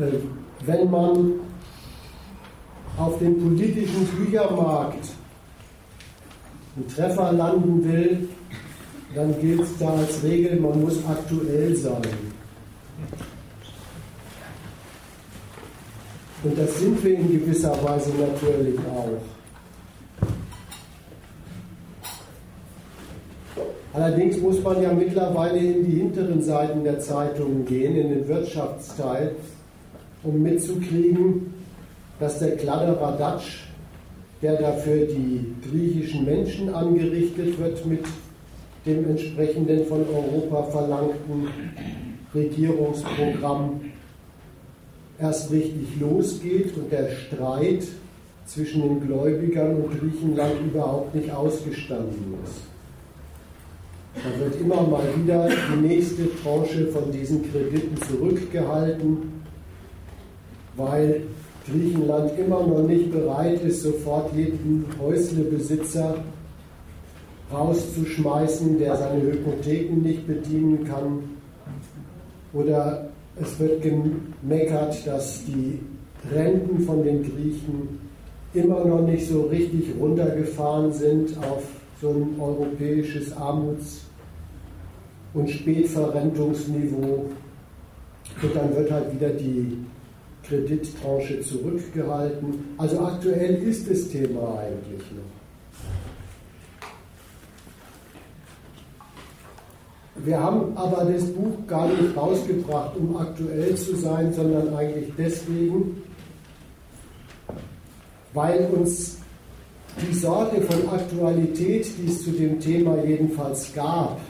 äh, wenn man auf dem politischen Büchermarkt einen Treffer landen will, dann gilt da als Regel, man muss aktuell sein. Und das sind wir in gewisser Weise natürlich auch. Allerdings muss man ja mittlerweile in die hinteren Seiten der Zeitungen gehen, in den Wirtschaftsteil, um mitzukriegen, dass der Kladderadatsch, der dafür die griechischen Menschen angerichtet wird mit dem entsprechenden von Europa verlangten Regierungsprogramm, erst richtig losgeht und der Streit zwischen den Gläubigern und Griechenland überhaupt nicht ausgestanden ist. Da wird immer mal wieder die nächste Tranche von diesen Krediten zurückgehalten, weil Griechenland immer noch nicht bereit ist, sofort jeden Häuslebesitzer rauszuschmeißen, der seine Hypotheken nicht bedienen kann. Oder es wird gemeckert, dass die Renten von den Griechen immer noch nicht so richtig runtergefahren sind auf so ein europäisches Armuts- und Spätverrentungsniveau. Und dann wird halt wieder die Kredittranche zurückgehalten. Also aktuell ist das Thema eigentlich noch. Wir haben aber das Buch gar nicht rausgebracht, um aktuell zu sein, sondern eigentlich deswegen, weil uns die Sorte von Aktualität, die es zu dem Thema jedenfalls gab,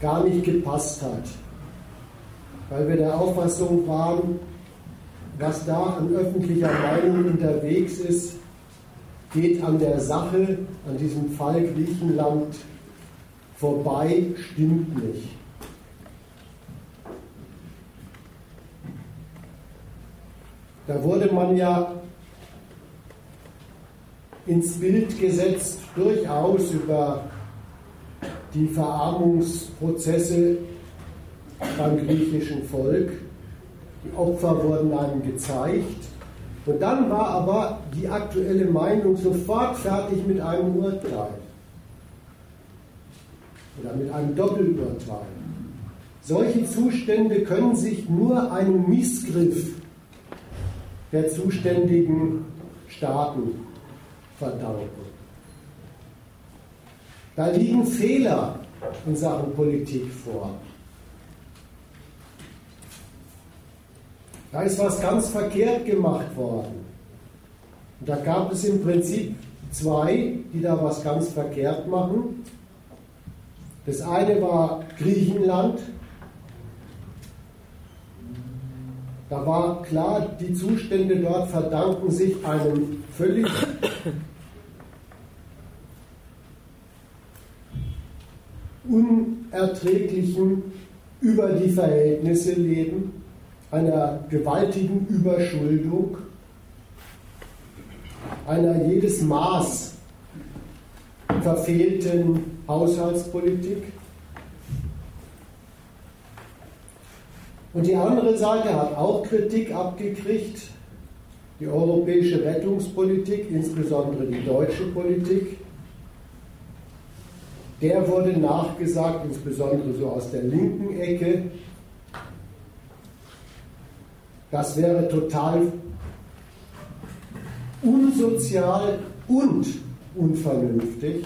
gar nicht gepasst hat. Weil wir der Auffassung waren, was da an öffentlicher Meinung unterwegs ist, geht an der Sache, an diesem Fall Griechenland vorbei, stimmt nicht. Da wurde man ja ins Bild gesetzt, durchaus über die Verarmungsprozesse beim griechischen Volk. Die Opfer wurden einem gezeigt. Und dann war aber die aktuelle Meinung sofort fertig mit einem Urteil. Oder mit einem Doppelurteil. Solche Zustände können sich nur einem Missgriff der zuständigen Staaten verdanken. Da liegen Fehler in Sachen Politik vor. Da ist was ganz verkehrt gemacht worden. Und da gab es im Prinzip zwei, die da was ganz verkehrt machen. Das eine war Griechenland. Da war klar, die Zustände dort verdanken sich einem völlig unerträglichen über die Verhältnisse leben einer gewaltigen Überschuldung, einer jedes Maß verfehlten Haushaltspolitik. Und die andere Seite hat auch Kritik abgekriegt, die europäische Rettungspolitik, insbesondere die deutsche Politik. Der wurde nachgesagt, insbesondere so aus der linken Ecke, das wäre total unsozial und unvernünftig,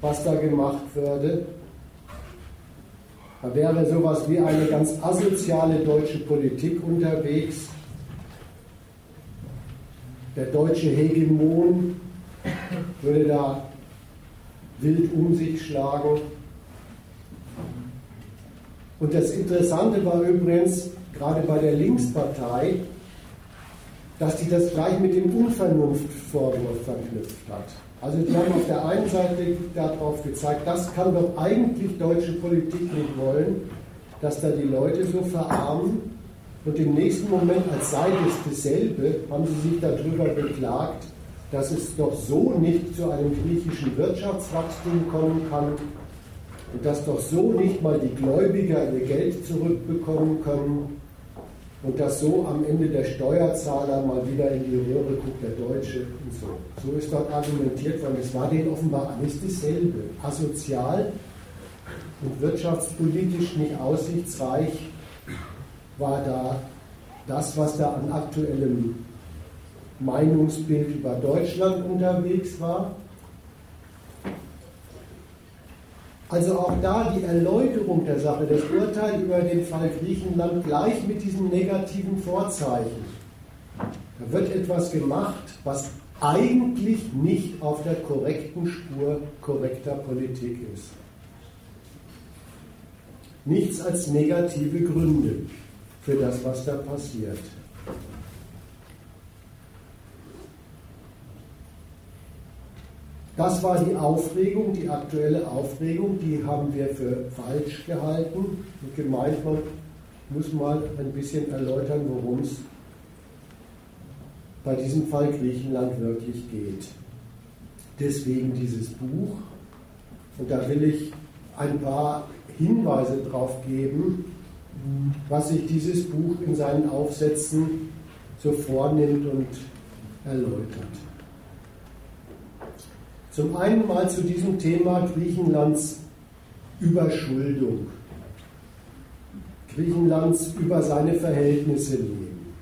was da gemacht würde. Da wäre sowas wie eine ganz asoziale deutsche Politik unterwegs. Der deutsche Hegemon würde da wild um sich schlagen. Und das Interessante war übrigens, gerade bei der Linkspartei, dass die das gleich mit dem Unvernunftvorwurf verknüpft hat. Also die haben auf der einen Seite darauf gezeigt, das kann doch eigentlich deutsche Politik nicht wollen, dass da die Leute so verarmen. Und im nächsten Moment, als sei das dasselbe, haben sie sich darüber beklagt, dass es doch so nicht zu einem griechischen Wirtschaftswachstum kommen kann, und dass doch so nicht mal die Gläubiger ihr Geld zurückbekommen können und dass so am Ende der Steuerzahler mal wieder in die Röhre guckt, der Deutsche und so. So ist dort argumentiert worden. Es war denen offenbar alles dasselbe. Asozial und wirtschaftspolitisch nicht aussichtsreich war da das, was da an aktuellem Meinungsbild über Deutschland unterwegs war. Also auch da die Erläuterung der Sache, das Urteil über den Fall Griechenland gleich mit diesem negativen Vorzeichen. Da wird etwas gemacht, was eigentlich nicht auf der korrekten Spur korrekter Politik ist. Nichts als negative Gründe für das, was da passiert. Das war die Aufregung, die aktuelle Aufregung, die haben wir für falsch gehalten und gemeint, man muss mal ein bisschen erläutern, worum es bei diesem Fall Griechenland wirklich geht. Deswegen dieses Buch. Und da will ich ein paar Hinweise darauf geben, was sich dieses Buch in seinen Aufsätzen so vornimmt und erläutert. Zum einen mal zu diesem Thema Griechenlands Überschuldung. Griechenlands über seine Verhältnisse leben.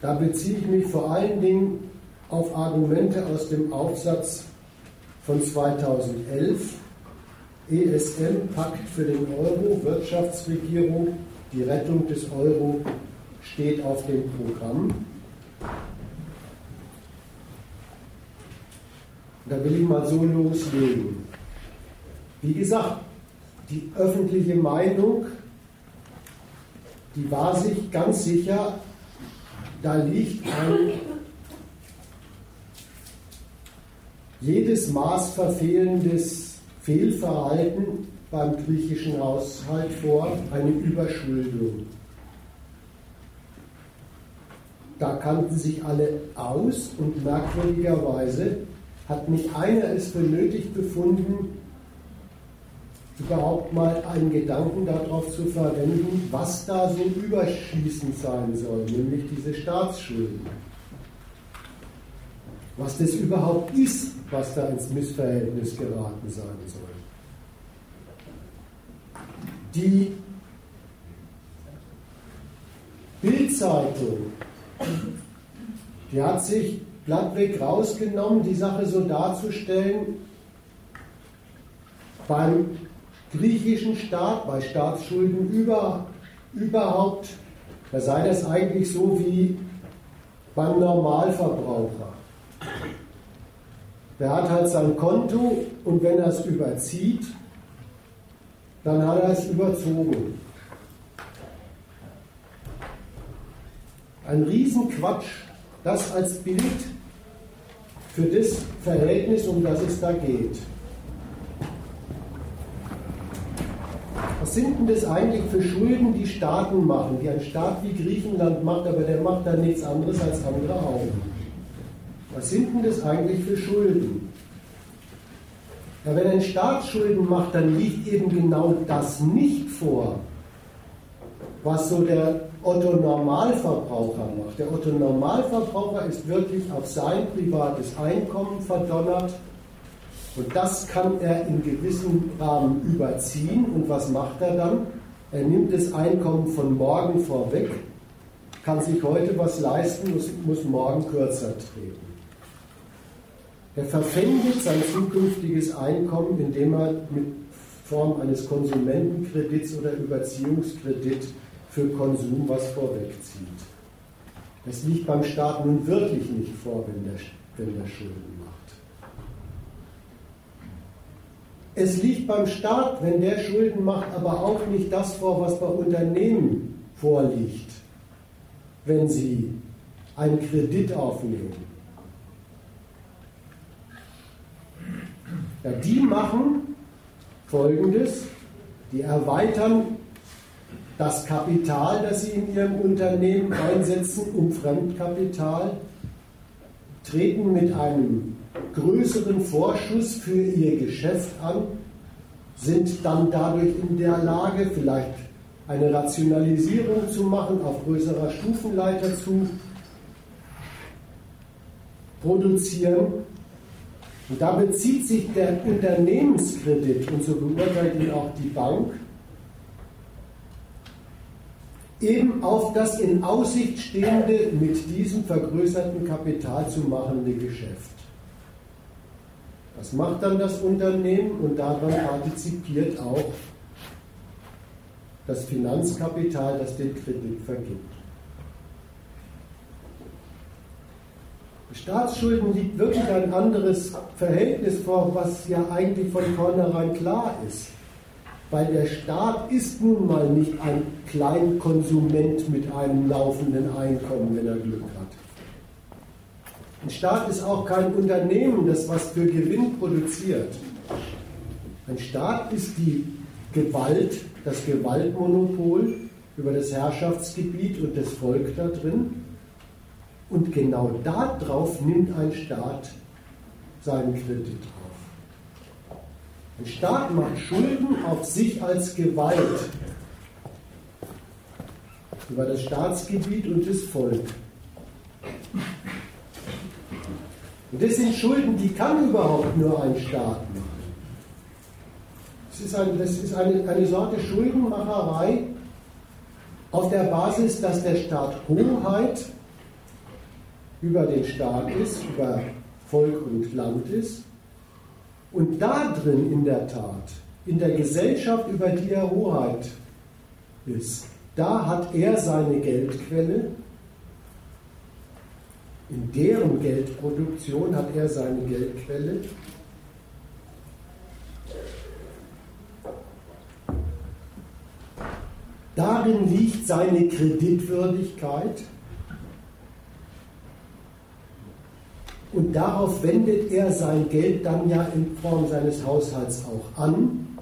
Da beziehe ich mich vor allen Dingen auf Argumente aus dem Aufsatz von 2011 ESM Pakt für den Euro, Wirtschaftsregierung, die Rettung des Euro steht auf dem Programm. Da will ich mal so loslegen. Wie gesagt, die öffentliche Meinung, die war sich ganz sicher, da liegt ein jedes Maß verfehlendes Fehlverhalten beim griechischen Haushalt vor, eine Überschuldung. Da kannten sich alle aus und merkwürdigerweise hat nicht einer es für nötig befunden, überhaupt mal einen Gedanken darauf zu verwenden, was da so überschießend sein soll, nämlich diese Staatsschulden. Was das überhaupt ist, was da ins Missverhältnis geraten sein soll. Die Bildzeitung, die hat sich glattweg rausgenommen, die Sache so darzustellen, beim griechischen Staat, bei Staatsschulden über, überhaupt, da sei das eigentlich so wie beim Normalverbraucher. Der hat halt sein Konto und wenn er es überzieht, dann hat er es überzogen. Ein Riesenquatsch, das als Bild für das Verhältnis, um das es da geht. Was sind denn das eigentlich für Schulden, die Staaten machen, die ein Staat wie Griechenland macht, aber der macht dann nichts anderes als andere Augen? Was sind denn das eigentlich für Schulden? Ja, wenn ein Staat Schulden macht, dann liegt eben genau das nicht vor, was so der Otto Normalverbraucher macht. Der Otto Normalverbraucher ist wirklich auf sein privates Einkommen verdonnert und das kann er in gewissem Rahmen überziehen. Und was macht er dann? Er nimmt das Einkommen von morgen vorweg, kann sich heute was leisten, muss, muss morgen kürzer treten. Er verpfändet sein zukünftiges Einkommen, indem er mit Form eines Konsumentenkredits oder Überziehungskredit für Konsum was vorwegzieht. Das liegt beim Staat nun wirklich nicht vor, wenn der, wenn der Schulden macht. Es liegt beim Staat, wenn der Schulden macht, aber auch nicht das vor, was bei Unternehmen vorliegt, wenn sie einen Kredit aufnehmen Ja, die machen Folgendes, die erweitern das Kapital, das sie in ihrem Unternehmen einsetzen, um Fremdkapital, treten mit einem größeren Vorschuss für ihr Geschäft an, sind dann dadurch in der Lage, vielleicht eine Rationalisierung zu machen, auf größerer Stufenleiter zu produzieren. Und da bezieht sich der Unternehmenskredit, und so beurteilt ihn auch die Bank, eben auf das in Aussicht stehende, mit diesem vergrößerten Kapital zu machende Geschäft. Das macht dann das Unternehmen und daran partizipiert auch das Finanzkapital, das den Kredit vergibt. Staatsschulden liegt wirklich ein anderes Verhältnis vor, was ja eigentlich von vornherein klar ist. Weil der Staat ist nun mal nicht ein Kleinkonsument mit einem laufenden Einkommen, wenn er Glück hat. Ein Staat ist auch kein Unternehmen, das was für Gewinn produziert. Ein Staat ist die Gewalt, das Gewaltmonopol über das Herrschaftsgebiet und das Volk da drin. Und genau darauf nimmt ein Staat seinen Kredit. Ein Staat macht Schulden auf sich als Gewalt über das Staatsgebiet und das Volk. Und das sind Schulden, die kann überhaupt nur ein Staat machen. Das ist, ein, das ist eine, eine Sorte Schuldenmacherei auf der Basis, dass der Staat Hoheit über den Staat ist, über Volk und Land ist. Und da drin in der Tat, in der Gesellschaft, über die er Hoheit ist, da hat er seine Geldquelle in deren Geldproduktion hat er seine Geldquelle. Darin liegt seine Kreditwürdigkeit. Und darauf wendet er sein Geld dann ja in Form seines Haushalts auch an,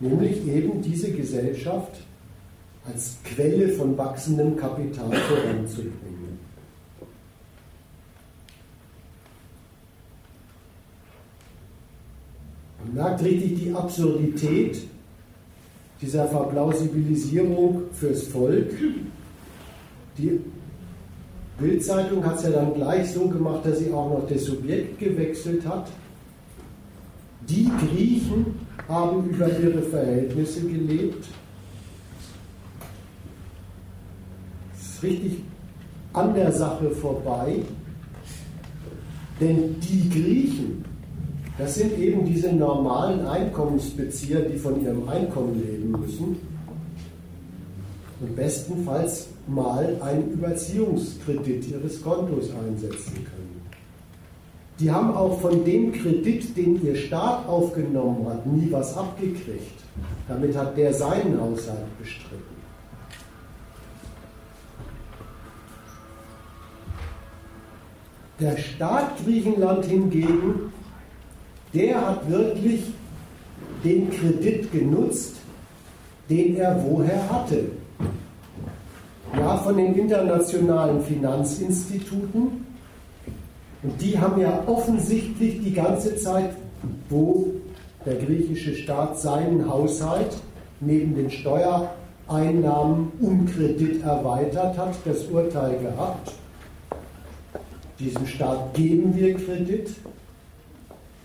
nämlich eben diese Gesellschaft als Quelle von wachsendem Kapital voranzubringen. Man merkt richtig die Absurdität dieser Verplausibilisierung fürs Volk. Die Bildzeitung hat es ja dann gleich so gemacht, dass sie auch noch das Subjekt gewechselt hat. Die Griechen haben über ihre Verhältnisse gelebt. Das ist richtig an der Sache vorbei. Denn die Griechen das sind eben diese normalen Einkommensbezieher, die von ihrem Einkommen leben müssen und bestenfalls mal einen Überziehungskredit ihres Kontos einsetzen können. Die haben auch von dem Kredit, den ihr Staat aufgenommen hat, nie was abgekriegt. Damit hat der seinen Haushalt bestritten. Der Staat Griechenland hingegen der hat wirklich den Kredit genutzt, den er woher hatte. Ja, von den internationalen Finanzinstituten. Und die haben ja offensichtlich die ganze Zeit, wo der griechische Staat seinen Haushalt neben den Steuereinnahmen um Kredit erweitert hat, das Urteil gehabt. Diesem Staat geben wir Kredit,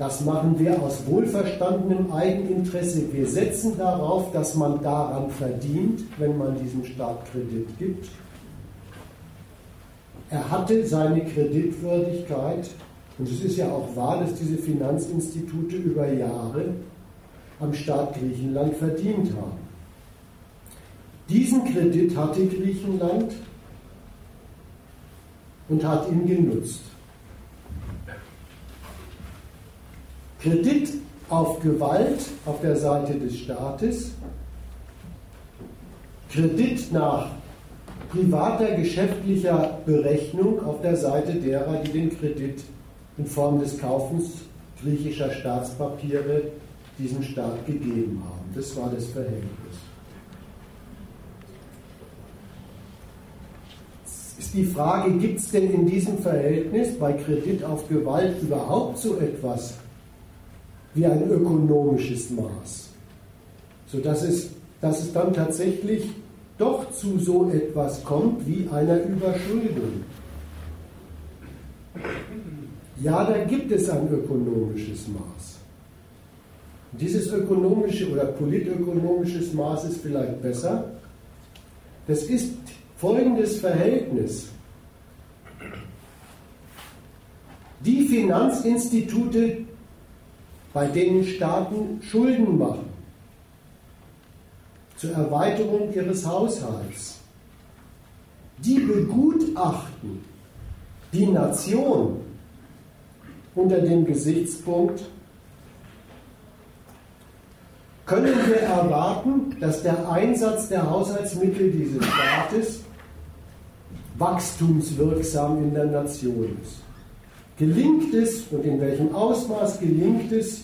das machen wir aus wohlverstandenem Eigeninteresse. Wir setzen darauf, dass man daran verdient, wenn man diesem Staat Kredit gibt. Er hatte seine Kreditwürdigkeit und es ist ja auch wahr, dass diese Finanzinstitute über Jahre am Staat Griechenland verdient haben. Diesen Kredit hatte Griechenland und hat ihn genutzt. Kredit auf Gewalt auf der Seite des Staates, Kredit nach privater geschäftlicher Berechnung auf der Seite derer, die den Kredit in Form des Kaufens griechischer Staatspapiere diesem Staat gegeben haben. Das war das Verhältnis. ist die Frage, gibt es denn in diesem Verhältnis bei Kredit auf Gewalt überhaupt so etwas wie ein ökonomisches Maß, sodass es, dass es dann tatsächlich doch zu so etwas kommt wie einer Überschuldung. Ja, da gibt es ein ökonomisches Maß. Dieses ökonomische oder politökonomisches Maß ist vielleicht besser. Das ist folgendes Verhältnis. Die Finanzinstitute, bei denen Staaten Schulden machen, zur Erweiterung ihres Haushalts, die begutachten die Nation unter dem Gesichtspunkt, können wir erwarten, dass der Einsatz der Haushaltsmittel dieses Staates wachstumswirksam in der Nation ist. Gelingt es und in welchem Ausmaß gelingt es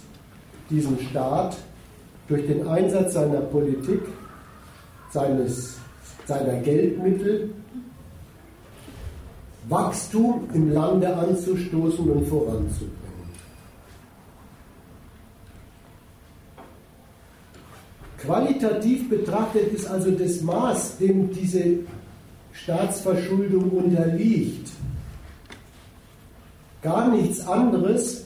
diesem Staat durch den Einsatz seiner Politik, seines, seiner Geldmittel, Wachstum im Lande anzustoßen und voranzubringen. Qualitativ betrachtet ist also das Maß, dem diese Staatsverschuldung unterliegt, gar nichts anderes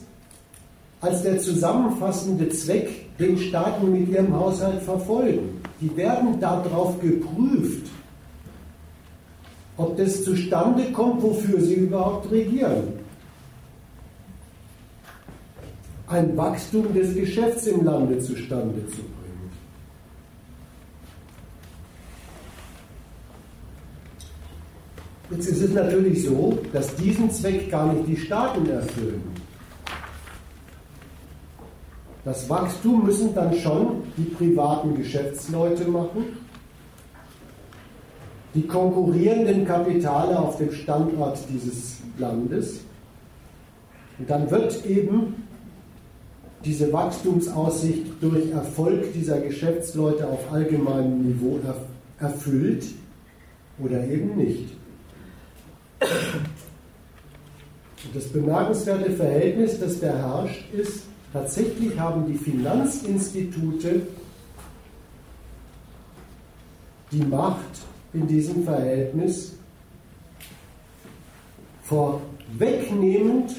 als der zusammenfassende Zweck, den Staaten mit ihrem Haushalt verfolgen. Die werden darauf geprüft, ob das zustande kommt, wofür sie überhaupt regieren. Ein Wachstum des Geschäfts im Lande zustande zu bringen. Jetzt ist es natürlich so, dass diesen Zweck gar nicht die Staaten erfüllen. Das Wachstum müssen dann schon die privaten Geschäftsleute machen, die konkurrierenden Kapitale auf dem Standort dieses Landes. Und dann wird eben diese Wachstumsaussicht durch Erfolg dieser Geschäftsleute auf allgemeinem Niveau erfüllt oder eben nicht. Das bemerkenswerte Verhältnis, das da herrscht, ist, tatsächlich haben die Finanzinstitute die Macht in diesem Verhältnis vorwegnehmend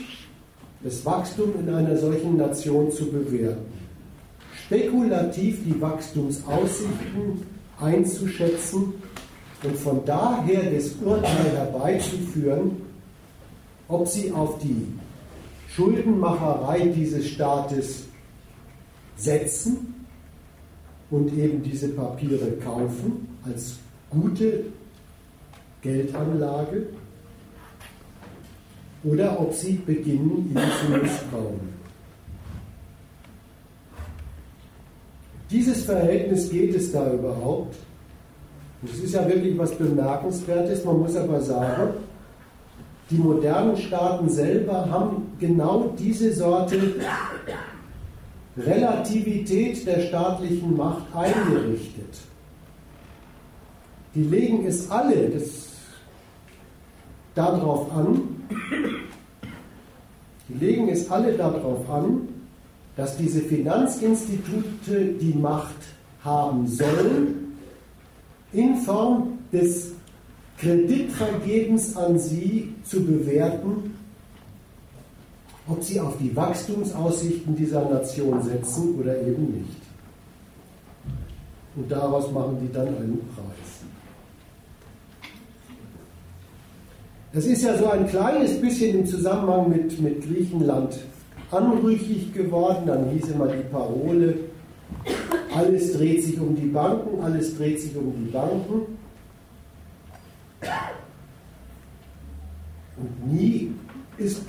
das Wachstum in einer solchen Nation zu bewerten. Spekulativ die Wachstumsaussichten einzuschätzen und von daher das Urteil herbeizuführen, ob sie auf die Schuldenmacherei dieses Staates setzen und eben diese Papiere kaufen als gute Geldanlage oder ob sie beginnen, ihn zu misstrauen. Dieses Verhältnis geht es da überhaupt? Das ist ja wirklich was Bemerkenswertes. Man muss aber sagen, die modernen Staaten selber haben genau diese Sorte Relativität der staatlichen Macht eingerichtet. Die legen es alle das, darauf an, die legen es alle darauf an, dass diese Finanzinstitute die Macht haben sollen, in Form des Kreditvergebens an sie zu bewerten, ob sie auf die Wachstumsaussichten dieser Nation setzen oder eben nicht. Und daraus machen die dann einen Preis. Das ist ja so ein kleines bisschen im Zusammenhang mit, mit Griechenland anrüchig geworden. Dann hieß immer die Parole, alles dreht sich um die Banken, alles dreht sich um die Banken. Und nie ist,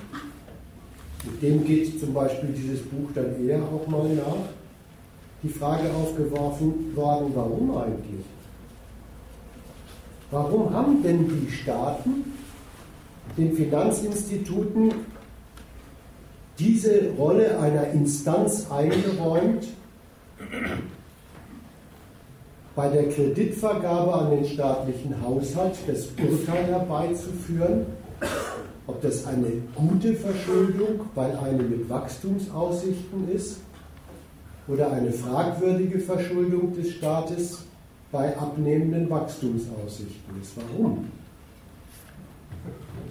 mit dem geht zum Beispiel dieses Buch dann eher auch mal nach, die Frage aufgeworfen worden, warum eigentlich? Warum haben denn die Staaten den Finanzinstituten diese Rolle einer Instanz eingeräumt, bei der Kreditvergabe an den staatlichen Haushalt das Urteil herbeizuführen, ob das eine gute Verschuldung, weil eine mit Wachstumsaussichten ist, oder eine fragwürdige Verschuldung des Staates bei abnehmenden Wachstumsaussichten ist. Warum?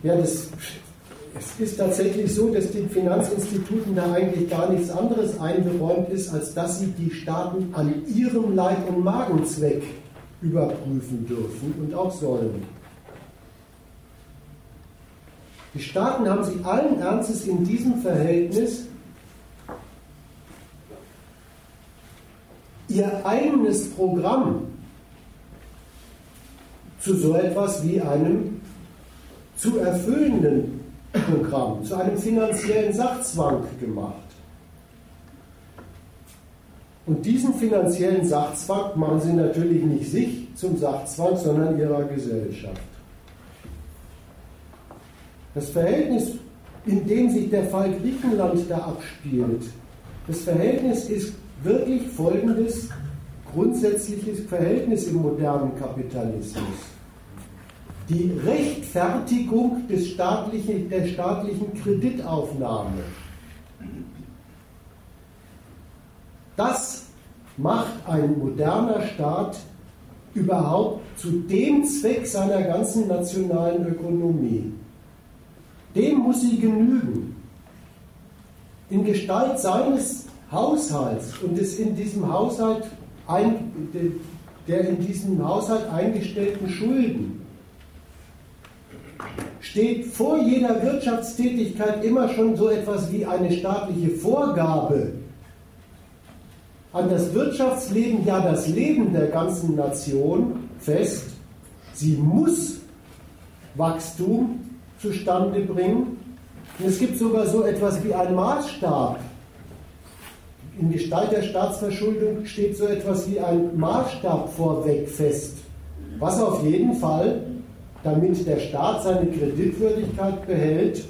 Ja, das, es ist tatsächlich so, dass den Finanzinstituten da eigentlich gar nichts anderes eingeräumt ist, als dass sie die Staaten an ihrem Leib- und Magenzweck überprüfen dürfen und auch sollen. Die Staaten haben sich allen Ernstes in diesem Verhältnis ihr eigenes Programm zu so etwas wie einem zu erfüllenden Programm, zu einem finanziellen Sachzwang gemacht. Und diesen finanziellen Sachzwang machen sie natürlich nicht sich zum Sachzwang, sondern ihrer Gesellschaft. Das Verhältnis, in dem sich der Fall Griechenland da abspielt, das Verhältnis ist wirklich folgendes grundsätzliches Verhältnis im modernen Kapitalismus. Die Rechtfertigung des staatlichen, der staatlichen Kreditaufnahme. Das macht ein moderner Staat überhaupt zu dem Zweck seiner ganzen nationalen Ökonomie. Dem muss sie genügen. In Gestalt seines Haushalts und des in diesem Haushalt ein, der in diesem Haushalt eingestellten Schulden steht vor jeder Wirtschaftstätigkeit immer schon so etwas wie eine staatliche Vorgabe an das Wirtschaftsleben, ja das Leben der ganzen Nation fest. Sie muss Wachstum zustande bringen. Und es gibt sogar so etwas wie einen Maßstab. In Gestalt der Staatsverschuldung steht so etwas wie ein Maßstab vorweg fest, was auf jeden Fall, damit der Staat seine Kreditwürdigkeit behält,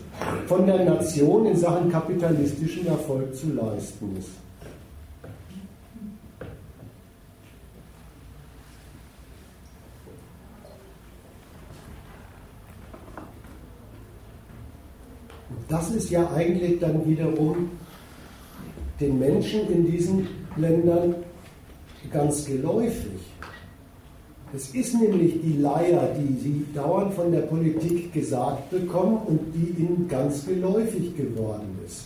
von der Nation in Sachen kapitalistischen Erfolg zu leisten ist. das ist ja eigentlich dann wiederum den Menschen in diesen Ländern ganz geläufig. Es ist nämlich die Leier, die sie dauernd von der Politik gesagt bekommen und die ihnen ganz geläufig geworden ist.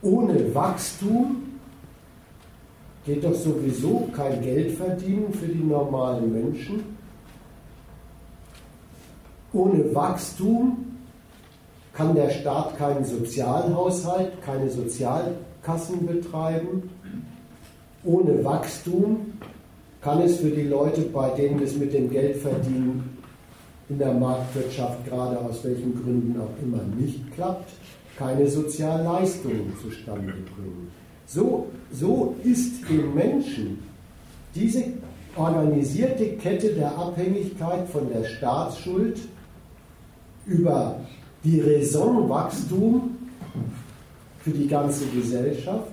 Ohne Wachstum geht doch sowieso kein Geld verdienen für die normalen Menschen. Ohne Wachstum kann der Staat keinen Sozialhaushalt, keine Sozialkassen betreiben. Ohne Wachstum kann es für die Leute, bei denen es mit dem Geldverdienen in der Marktwirtschaft gerade aus welchen Gründen auch immer nicht klappt, keine Sozialleistungen zustande bringen. So, so ist den Menschen diese organisierte Kette der Abhängigkeit von der Staatsschuld über die Raison Wachstum für die ganze Gesellschaft,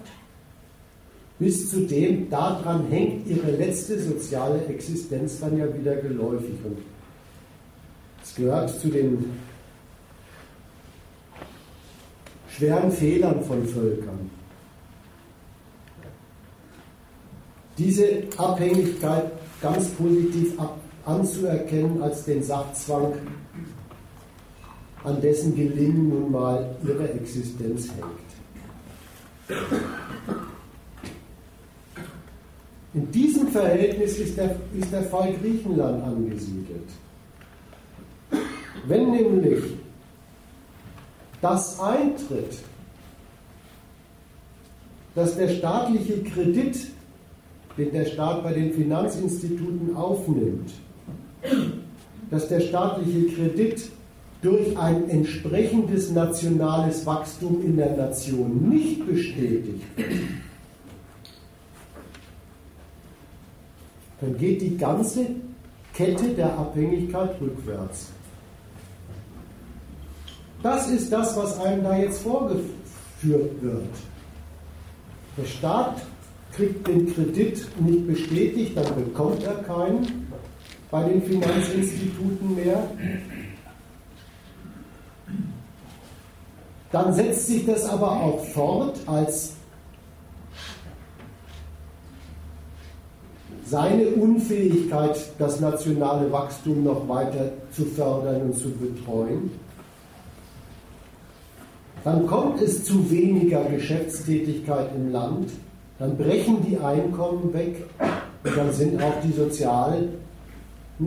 bis zu dem daran hängt ihre letzte soziale Existenz dann ja wieder geläufig. Und es gehört zu den schweren Fehlern von Völkern. Diese Abhängigkeit ganz positiv ab, anzuerkennen als den Sachzwang an dessen Gelingen nun mal ihre Existenz hängt. In diesem Verhältnis ist der, ist der Fall Griechenland angesiedelt. Wenn nämlich das eintritt, dass der staatliche Kredit, den der Staat bei den Finanzinstituten aufnimmt, dass der staatliche Kredit durch ein entsprechendes nationales Wachstum in der Nation nicht bestätigt wird, dann geht die ganze Kette der Abhängigkeit rückwärts. Das ist das, was einem da jetzt vorgeführt wird. Der Staat kriegt den Kredit nicht bestätigt, dann bekommt er keinen bei den Finanzinstituten mehr. Dann setzt sich das aber auch fort als seine Unfähigkeit, das nationale Wachstum noch weiter zu fördern und zu betreuen. Dann kommt es zu weniger Geschäftstätigkeit im Land, dann brechen die Einkommen weg und dann sind auch die sozialen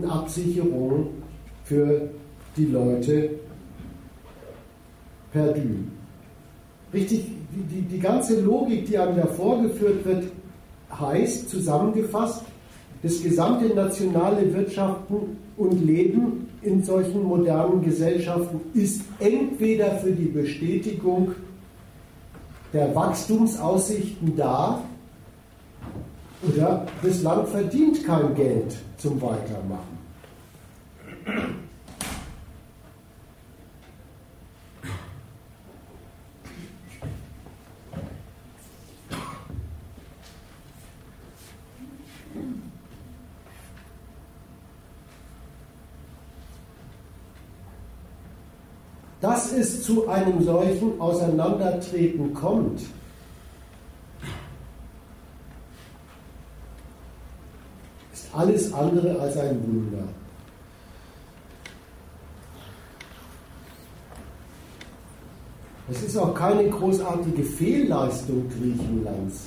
Absicherungen für die Leute perdu. Richtig, die, die, die ganze Logik, die einem da vorgeführt wird, heißt zusammengefasst, das gesamte nationale Wirtschaften und Leben in solchen modernen Gesellschaften ist entweder für die Bestätigung der Wachstumsaussichten da oder das Land verdient kein Geld zum Weitermachen. Dass es zu einem solchen Auseinandertreten kommt, ist alles andere als ein Wunder. Es ist auch keine großartige Fehlleistung Griechenlands,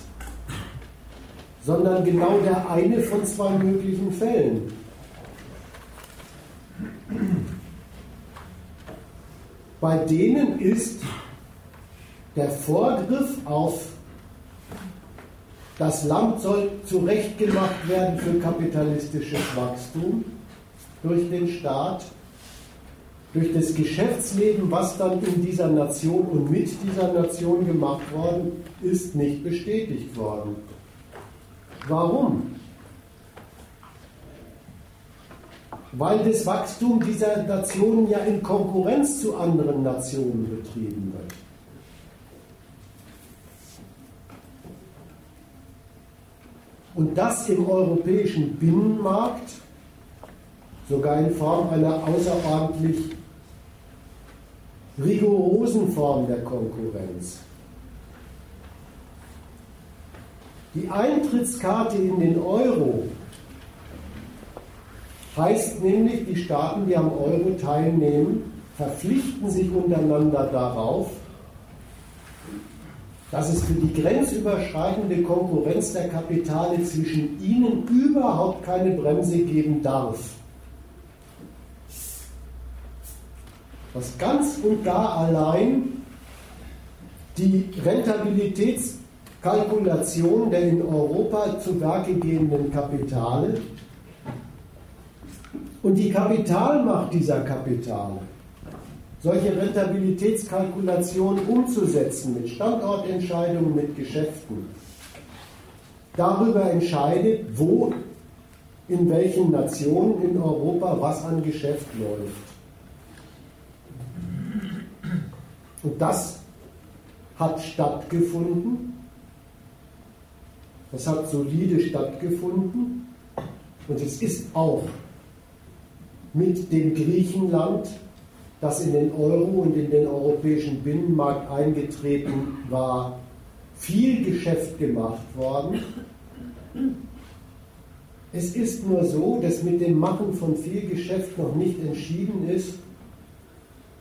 sondern genau der eine von zwei möglichen Fällen. Bei denen ist der Vorgriff auf das Land soll zurechtgemacht werden für kapitalistisches Wachstum durch den Staat, durch das Geschäftsleben, was dann in dieser Nation und mit dieser Nation gemacht worden ist, nicht bestätigt worden. Warum? Weil das Wachstum dieser Nationen ja in Konkurrenz zu anderen Nationen betrieben wird. Und das im europäischen Binnenmarkt, sogar in Form einer außerordentlich rigorosen Form der Konkurrenz. Die Eintrittskarte in den Euro Heißt nämlich, die Staaten, die am Euro teilnehmen, verpflichten sich untereinander darauf, dass es für die grenzüberschreitende Konkurrenz der Kapitale zwischen ihnen überhaupt keine Bremse geben darf. Was ganz und gar allein die Rentabilitätskalkulation der in Europa zu Werke gehenden Kapitale und die Kapitalmacht dieser Kapitale, solche Rentabilitätskalkulationen umzusetzen mit Standortentscheidungen, mit Geschäften, darüber entscheidet, wo in welchen Nationen in Europa was an Geschäft läuft. Und das hat stattgefunden. Das hat solide stattgefunden. Und es ist auch mit dem Griechenland, das in den Euro und in den europäischen Binnenmarkt eingetreten war, viel Geschäft gemacht worden. Es ist nur so, dass mit dem Machen von viel Geschäft noch nicht entschieden ist,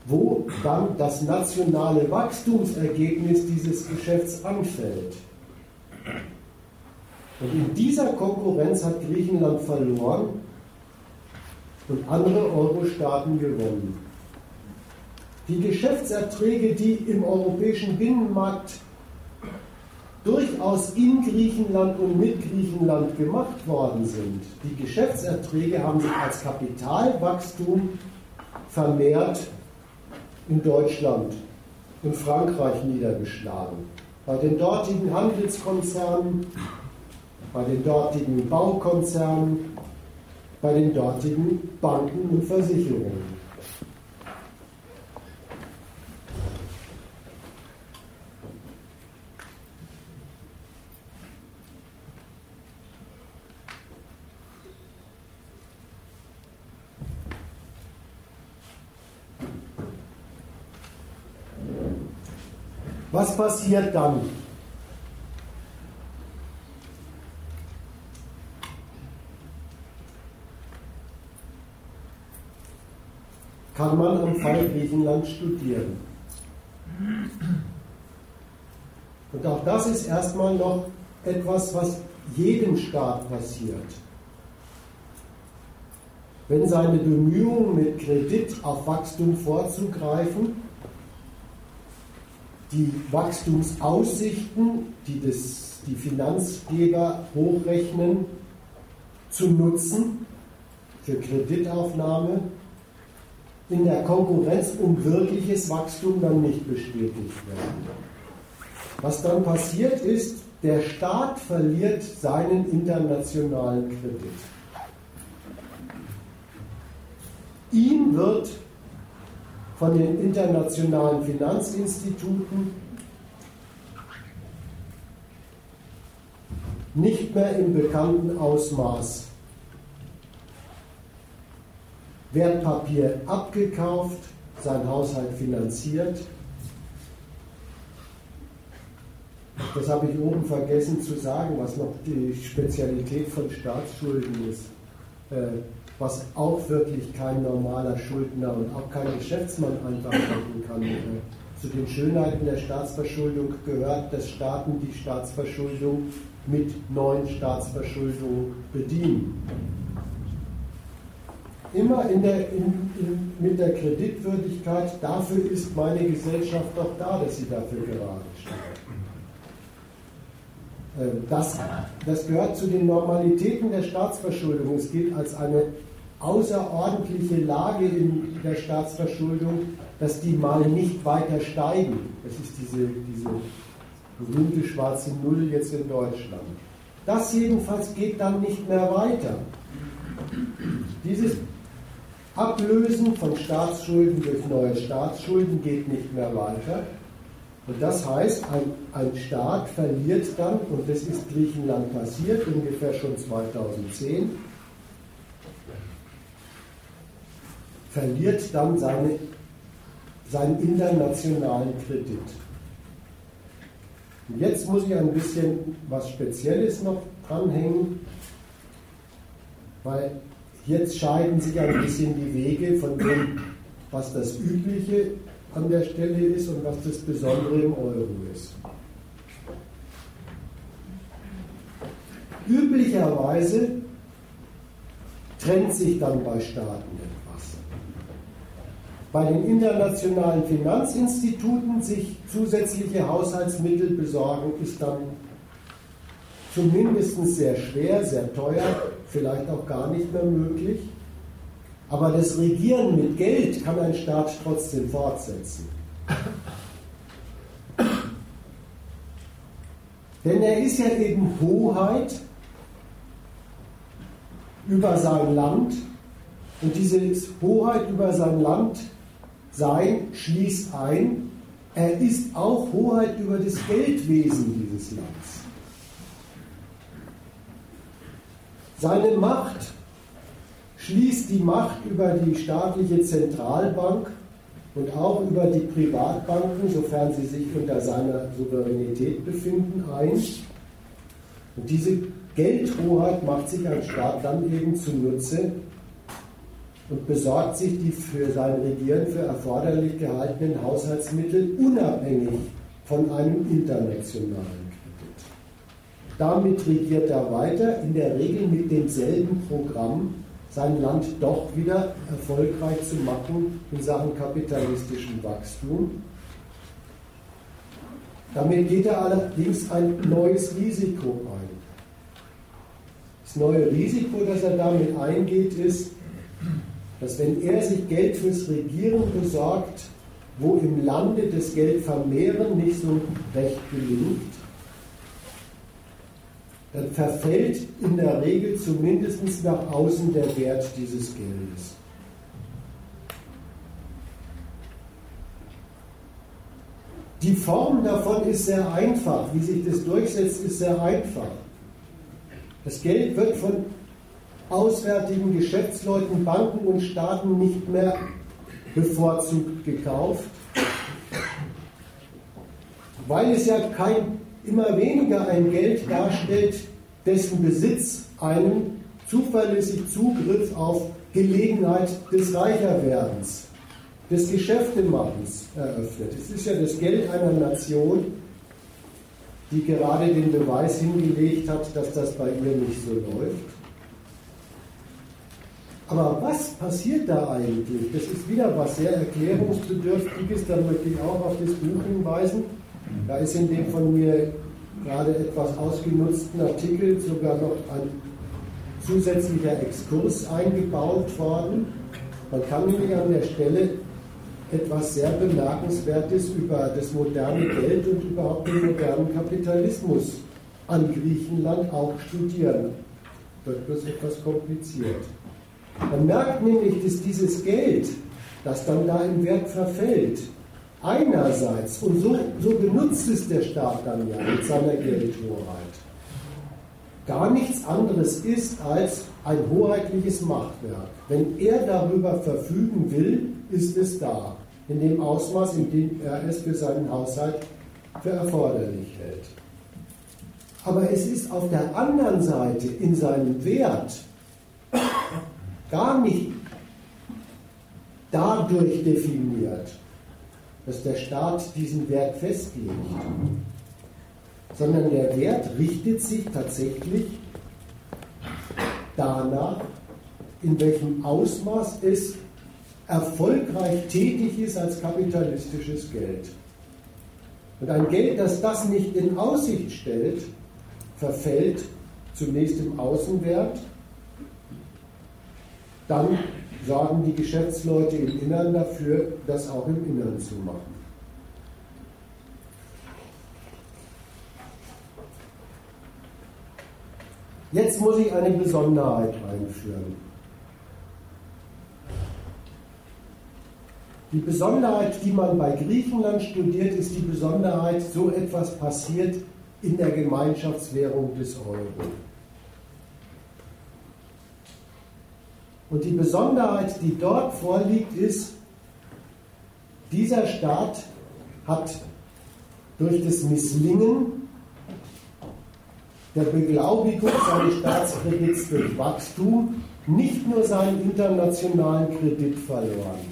wo dann das nationale Wachstumsergebnis dieses Geschäfts anfällt. Und in dieser Konkurrenz hat Griechenland verloren und andere Euro-Staaten gewonnen. Die Geschäftserträge, die im europäischen Binnenmarkt durchaus in Griechenland und mit Griechenland gemacht worden sind, die Geschäftserträge haben sich als Kapitalwachstum vermehrt in Deutschland und Frankreich niedergeschlagen. Bei den dortigen Handelskonzernen, bei den dortigen Baukonzernen, bei den dortigen Banken und Versicherungen. Was passiert dann? Kann man am Fall Griechenland studieren. Und auch das ist erstmal noch etwas, was jedem Staat passiert. Wenn seine Bemühungen mit Kredit auf Wachstum vorzugreifen, die Wachstumsaussichten, die das, die Finanzgeber hochrechnen, zu nutzen für Kreditaufnahme, in der Konkurrenz um wirkliches Wachstum dann nicht bestätigt werden. Was dann passiert ist, der Staat verliert seinen internationalen Kredit. Ihm wird von den internationalen Finanzinstituten nicht mehr im bekannten Ausmaß Wertpapier abgekauft, sein Haushalt finanziert. Das habe ich oben vergessen zu sagen, was noch die Spezialität von Staatsschulden ist. Äh, was auch wirklich kein normaler Schuldner und auch kein Geschäftsmann einfach machen kann. Äh, zu den Schönheiten der Staatsverschuldung gehört, dass Staaten die Staatsverschuldung mit neuen Staatsverschuldungen bedienen. Immer in der, in, in, mit der Kreditwürdigkeit, dafür ist meine Gesellschaft doch da, dass sie dafür gerade steht. Ähm, das, das gehört zu den Normalitäten der Staatsverschuldung. Es gilt als eine außerordentliche Lage in der Staatsverschuldung, dass die mal nicht weiter steigen. Das ist diese, diese berühmte schwarze Null jetzt in Deutschland. Das jedenfalls geht dann nicht mehr weiter. Dieses Ablösen von Staatsschulden durch neue Staatsschulden geht nicht mehr weiter. Und das heißt, ein, ein Staat verliert dann, und das ist Griechenland passiert, ungefähr schon 2010, verliert dann seine, seinen internationalen Kredit. Und jetzt muss ich ein bisschen was Spezielles noch dranhängen, weil jetzt scheiden sich ein bisschen die Wege von dem, was das Übliche an der Stelle ist und was das Besondere im Euro ist. Üblicherweise trennt sich dann bei Staaten etwas. Bei den internationalen Finanzinstituten sich zusätzliche Haushaltsmittel besorgen, ist dann zumindest sehr schwer, sehr teuer, vielleicht auch gar nicht mehr möglich. Aber das Regieren mit Geld kann ein Staat trotzdem fortsetzen. Denn er ist ja eben Hoheit über sein Land und diese Hoheit über sein Land sein schließt ein, er ist auch Hoheit über das Geldwesen dieses Landes. Seine Macht schließt die Macht über die staatliche Zentralbank und auch über die Privatbanken, sofern sie sich unter seiner Souveränität befinden, ein. Und diese Geldhoheit macht sich ein Staat dann eben zunutze und besorgt sich die für sein Regieren für erforderlich gehaltenen Haushaltsmittel unabhängig von einem internationalen. Damit regiert er weiter, in der Regel mit demselben Programm, sein Land doch wieder erfolgreich zu machen in Sachen kapitalistischem Wachstum. Damit geht er allerdings ein neues Risiko ein. Das neue Risiko, das er damit eingeht, ist, dass wenn er sich Geld fürs Regieren besorgt, wo im Lande das Geld vermehren nicht so recht gelingt, verfällt in der Regel zumindest nach außen der Wert dieses Geldes. Die Form davon ist sehr einfach. Wie sich das durchsetzt, ist sehr einfach. Das Geld wird von auswärtigen Geschäftsleuten, Banken und Staaten nicht mehr bevorzugt gekauft, weil es ja kein, immer weniger ein Geld darstellt, dessen Besitz einen zuverlässig Zugriff auf Gelegenheit des Reicherwerdens, des Geschäftemachens eröffnet. Es ist ja das Geld einer Nation, die gerade den Beweis hingelegt hat, dass das bei ihr nicht so läuft. Aber was passiert da eigentlich? Das ist wieder was sehr Erklärungsbedürftiges, da möchte ich auch auf das Buch hinweisen. Da ist in dem von mir gerade etwas ausgenutzten Artikel sogar noch ein zusätzlicher Exkurs eingebaut worden. Man kann nämlich an der Stelle etwas sehr Bemerkenswertes über das moderne Geld und überhaupt den modernen Kapitalismus an Griechenland auch studieren. Wird bloß etwas kompliziert. Man merkt nämlich, dass dieses Geld, das dann da im Wert verfällt, einerseits, und so, so benutzt es der Staat dann ja mit seiner Geldhoheit, gar nichts anderes ist als ein hoheitliches Machtwerk. Wenn er darüber verfügen will, ist es da, in dem Ausmaß, in dem er es für seinen Haushalt für erforderlich hält. Aber es ist auf der anderen Seite in seinem Wert gar nicht dadurch definiert, dass der Staat diesen Wert festlegt, sondern der Wert richtet sich tatsächlich danach, in welchem Ausmaß es erfolgreich tätig ist als kapitalistisches Geld. Und ein Geld, das das nicht in Aussicht stellt, verfällt zunächst im Außenwert dann sorgen die Geschäftsleute im Innern dafür, das auch im Innern zu machen. Jetzt muss ich eine Besonderheit einführen. Die Besonderheit, die man bei Griechenland studiert, ist die Besonderheit, so etwas passiert in der Gemeinschaftswährung des Euro. Und die Besonderheit, die dort vorliegt, ist, dieser Staat hat durch das Misslingen der Beglaubigung seines Staatskredits durch Wachstum nicht nur seinen internationalen Kredit verloren,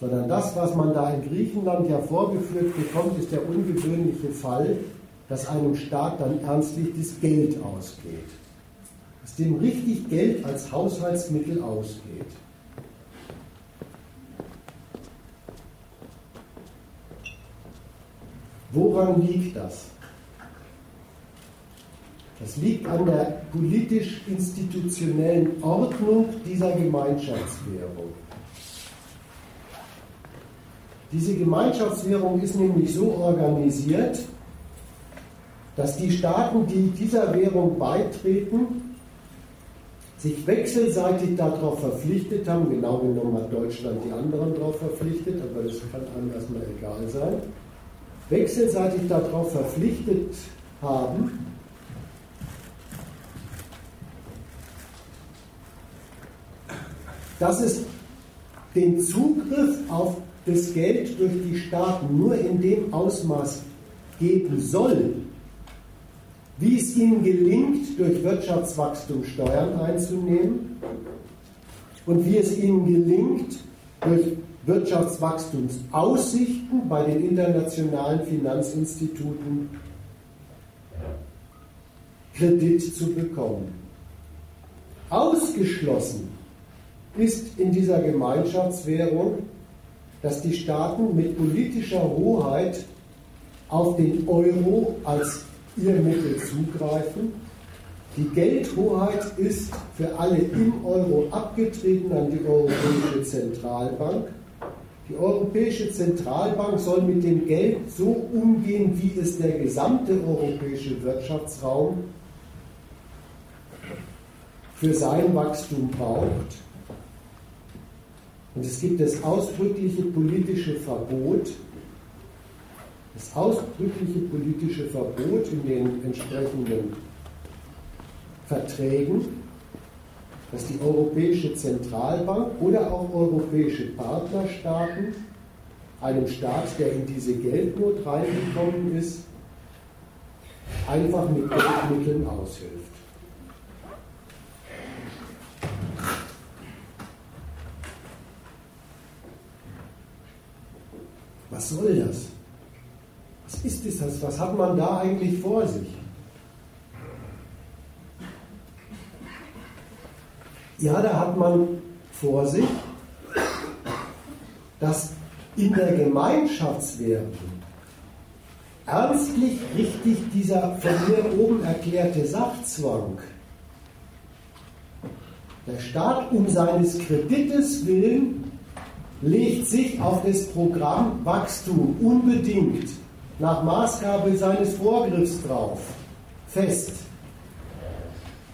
sondern das, was man da in Griechenland ja vorgeführt bekommt, ist der ungewöhnliche Fall, dass einem Staat dann ernstlich das Geld ausgeht dass dem richtig Geld als Haushaltsmittel ausgeht. Woran liegt das? Das liegt an der politisch-institutionellen Ordnung dieser Gemeinschaftswährung. Diese Gemeinschaftswährung ist nämlich so organisiert, dass die Staaten, die dieser Währung beitreten, sich wechselseitig darauf verpflichtet haben, genau genommen hat Deutschland die anderen darauf verpflichtet, aber das kann einem erstmal egal sein, wechselseitig darauf verpflichtet haben, dass es den Zugriff auf das Geld durch die Staaten nur in dem Ausmaß geben soll, wie es ihnen gelingt, durch Wirtschaftswachstum Steuern einzunehmen und wie es ihnen gelingt, durch Wirtschaftswachstumsaussichten bei den internationalen Finanzinstituten Kredit zu bekommen. Ausgeschlossen ist in dieser Gemeinschaftswährung, dass die Staaten mit politischer Hoheit auf den Euro als ihr Mittel zugreifen. Die Geldhoheit ist für alle im Euro abgetreten an die Europäische Zentralbank. Die Europäische Zentralbank soll mit dem Geld so umgehen, wie es der gesamte europäische Wirtschaftsraum für sein Wachstum braucht. Und es gibt das ausdrückliche politische Verbot, das ausdrückliche politische Verbot in den entsprechenden Verträgen, dass die Europäische Zentralbank oder auch europäische Partnerstaaten einem Staat, der in diese Geldnot reingekommen ist, einfach mit Geldmitteln aushilft. Was soll das? Was ist das? Was hat man da eigentlich vor sich? Ja, da hat man vor sich, dass in der Gemeinschaftswährung ernstlich richtig dieser von mir oben erklärte Sachzwang, der Staat um seines Kredites willen legt sich auf das Programm Wachstum unbedingt nach Maßgabe seines Vorgriffs drauf fest.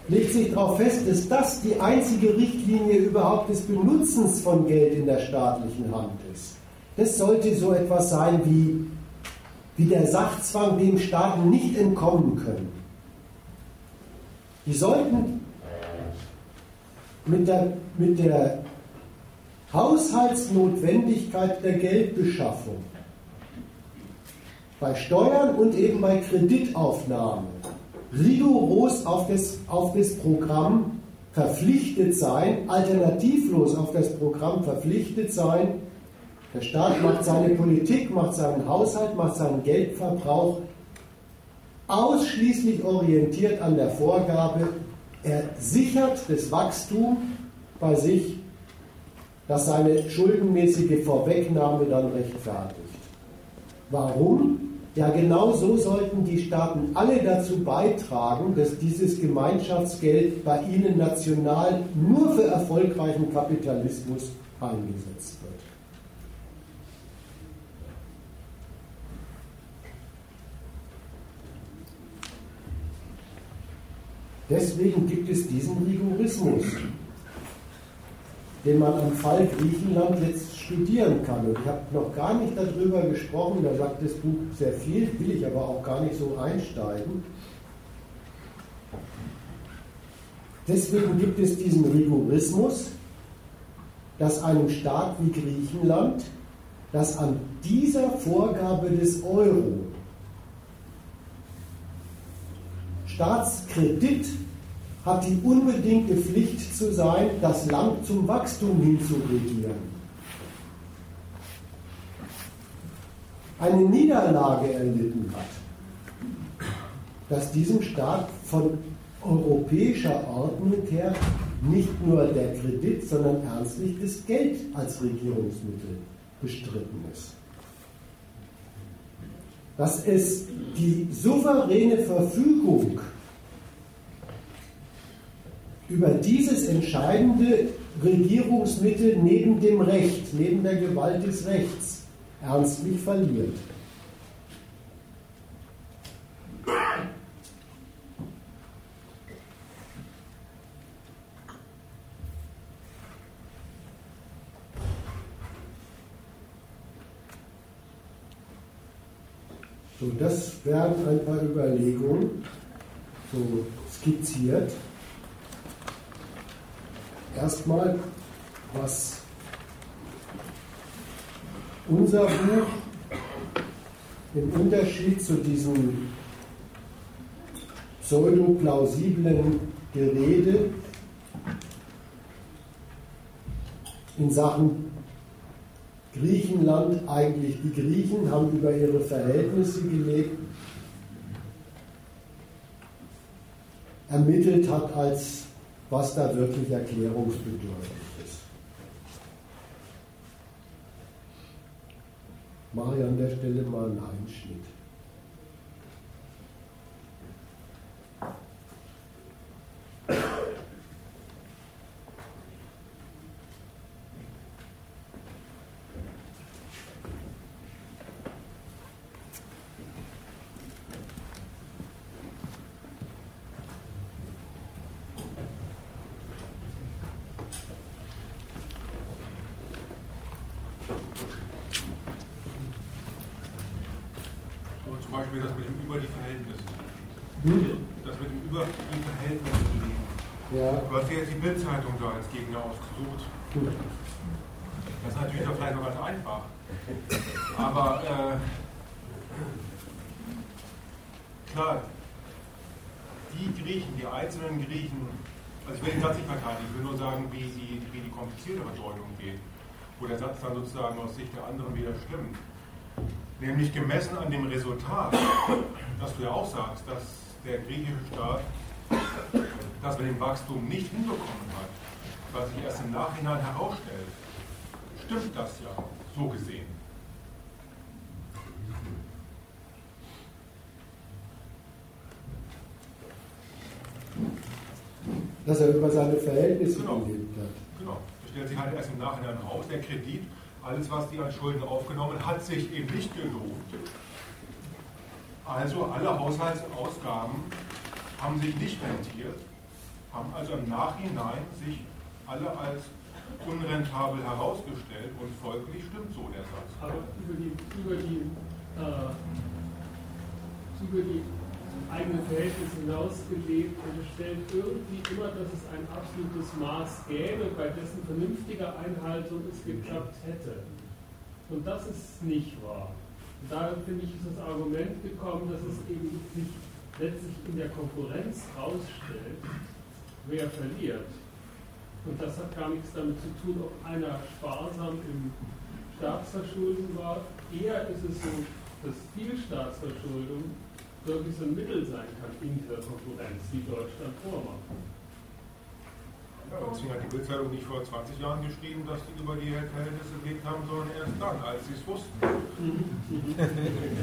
Legt sich darauf fest, dass das die einzige Richtlinie überhaupt des Benutzens von Geld in der staatlichen Hand ist. Das sollte so etwas sein wie, wie der Sachzwang, dem Staaten nicht entkommen können. Die sollten mit der, mit der Haushaltsnotwendigkeit der Geldbeschaffung bei Steuern und eben bei Kreditaufnahmen rigoros auf das, auf das Programm verpflichtet sein, alternativlos auf das Programm verpflichtet sein. Der Staat macht seine Politik, macht seinen Haushalt, macht seinen Geldverbrauch ausschließlich orientiert an der Vorgabe, er sichert das Wachstum bei sich das seine schuldenmäßige Vorwegnahme dann rechtfertigt. Warum? Ja, genau so sollten die Staaten alle dazu beitragen, dass dieses Gemeinschaftsgeld bei ihnen national nur für erfolgreichen Kapitalismus eingesetzt wird. Deswegen gibt es diesen Rigorismus den man am Fall Griechenland jetzt studieren kann. Und ich habe noch gar nicht darüber gesprochen, da sagt das Buch sehr viel, will ich aber auch gar nicht so einsteigen. Deswegen gibt es diesen Rigorismus, dass einem Staat wie Griechenland, das an dieser Vorgabe des Euro Staatskredit hat die unbedingte Pflicht zu sein, das Land zum Wachstum hinzuregieren. Eine Niederlage erlitten hat, dass diesem Staat von europäischer Ordnung her nicht nur der Kredit, sondern ernstlich das Geld als Regierungsmittel bestritten ist. Dass es die souveräne Verfügung über dieses entscheidende Regierungsmittel neben dem Recht, neben der Gewalt des Rechts ernstlich verliert. So, das wären ein paar Überlegungen, so skizziert erstmal, was unser Buch im Unterschied zu diesem pseudo-plausiblen Gerede in Sachen Griechenland eigentlich, die Griechen haben über ihre Verhältnisse gelebt, ermittelt hat als was da wirklich erklärungsbedürftig ist. Mache ich an der Stelle mal einen Einschnitt. Ja. Du hast ja jetzt die Bildzeitung da als Gegner ausgesucht. Gut. Das ist natürlich auch vielleicht noch ganz einfach. Aber äh, klar, die Griechen, die einzelnen Griechen, also ich will den Satz nicht verteidigen, ich will nur sagen, wie die, wie die komplizierte Bedeutung geht, wo der Satz dann sozusagen aus Sicht der anderen wieder stimmt. Nämlich gemessen an dem Resultat, dass du ja auch sagst, dass der griechische Staat das mit dem Wachstum nicht hinbekommen hat, was sich erst im Nachhinein herausstellt, stimmt das ja, so gesehen. Dass er über seine Verhältnisse genau. gelebt hat. Stellt sich halt erst im Nachhinein raus. Der Kredit, alles, was die an Schulden aufgenommen hat sich eben nicht gelohnt. Also alle Haushaltsausgaben haben sich nicht rentiert, haben also im Nachhinein sich alle als unrentabel herausgestellt und folglich stimmt so der Satz. Aber über die, über die, äh, über die eigene Verhältnisse hinausgelebt unterstellt irgendwie immer, dass es ein absolutes Maß gäbe, bei dessen vernünftiger Einhaltung es geklappt hätte. Und das ist nicht wahr. Und darin finde ich, ist das Argument gekommen, dass es eben sich letztlich in der Konkurrenz herausstellt, wer verliert. Und das hat gar nichts damit zu tun, ob einer sparsam im Staatsverschulden war. Eher ist es so, dass viel Staatsverschuldung wirklich so ein Mittel sein kann in der Konkurrenz, die Deutschland vormacht. Ja, deswegen hat die Bildzeitung nicht vor 20 Jahren geschrieben, dass sie über die Verhältnisse gelegt haben, sondern erst dann, als sie es wussten.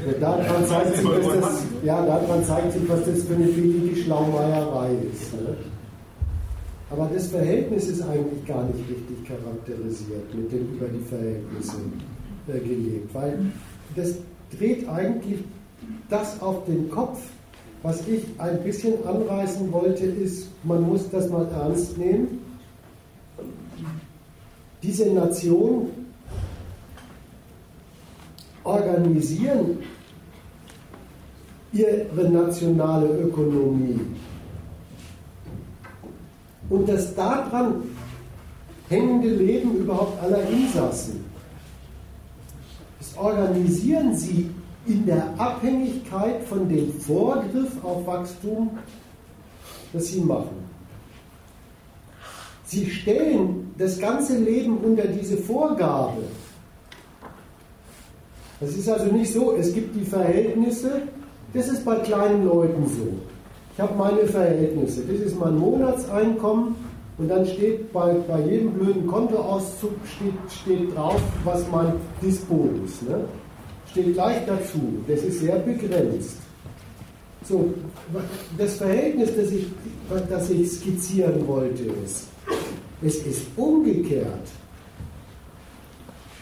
Ja, daran, zeigt sich, was das, ja, daran zeigt sich, was das für eine billige Schlaumeierei ist. Ne? Aber das Verhältnis ist eigentlich gar nicht richtig charakterisiert mit dem über die Verhältnisse äh, gelebt, weil das dreht eigentlich das auf den Kopf. Was ich ein bisschen anreißen wollte, ist, man muss das mal ernst nehmen. Diese Nationen organisieren ihre nationale Ökonomie und das daran hängende Leben überhaupt aller Insassen. Das organisieren sie in der Abhängigkeit von dem Vorgriff auf Wachstum, das sie machen. Sie stellen das ganze Leben unter diese Vorgabe. Das ist also nicht so, es gibt die Verhältnisse, das ist bei kleinen Leuten so. Ich habe meine Verhältnisse. Das ist mein Monatseinkommen und dann steht bei, bei jedem blöden Kontoauszug steht, steht drauf, was mein Dispo ist. Ne? Steht gleich dazu. Das ist sehr begrenzt. So, das Verhältnis, das ich, das ich skizzieren wollte, ist, es ist umgekehrt.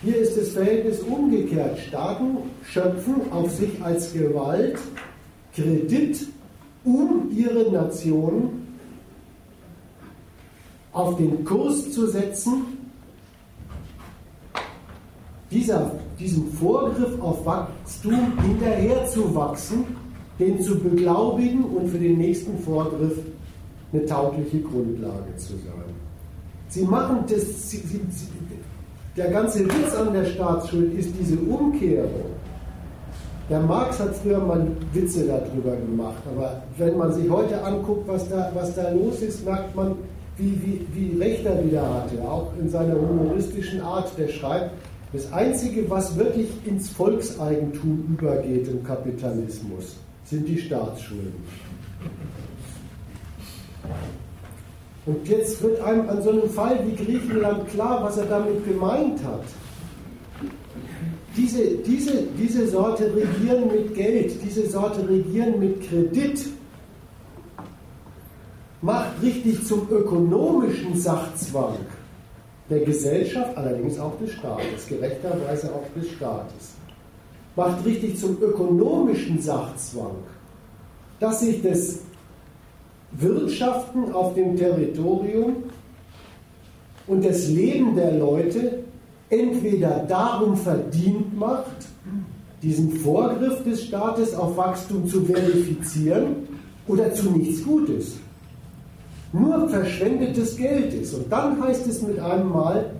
Hier ist das Verhältnis umgekehrt. Staaten schöpfen auf sich als Gewalt Kredit um ihre Nation auf den Kurs zu setzen, dieser, diesem Vorgriff auf Wachstum hinterherzuwachsen, den zu beglaubigen und für den nächsten Vorgriff eine taugliche Grundlage zu sein. Sie machen das, sie, sie, der ganze Witz an der Staatsschuld ist diese Umkehrung. Der Marx hat früher mal Witze darüber gemacht, aber wenn man sich heute anguckt, was da, was da los ist, merkt man, wie, wie, wie recht er wieder hatte, auch in seiner humoristischen Art. Der schreibt, das Einzige, was wirklich ins Volkseigentum übergeht im Kapitalismus, sind die Staatsschulden. Und jetzt wird einem an so einem Fall wie Griechenland klar, was er damit gemeint hat diese, diese, diese Sorte regieren mit Geld, diese Sorte regieren mit Kredit, macht richtig zum ökonomischen Sachzwang der Gesellschaft, allerdings auch des Staates, gerechterweise auch des Staates, macht richtig zum ökonomischen Sachzwang, dass sich das Wirtschaften auf dem Territorium und das Leben der Leute entweder darum verdient macht, diesen Vorgriff des Staates auf Wachstum zu verifizieren oder zu nichts Gutes. Nur verschwendetes Geld ist. Und dann heißt es mit einem Mal,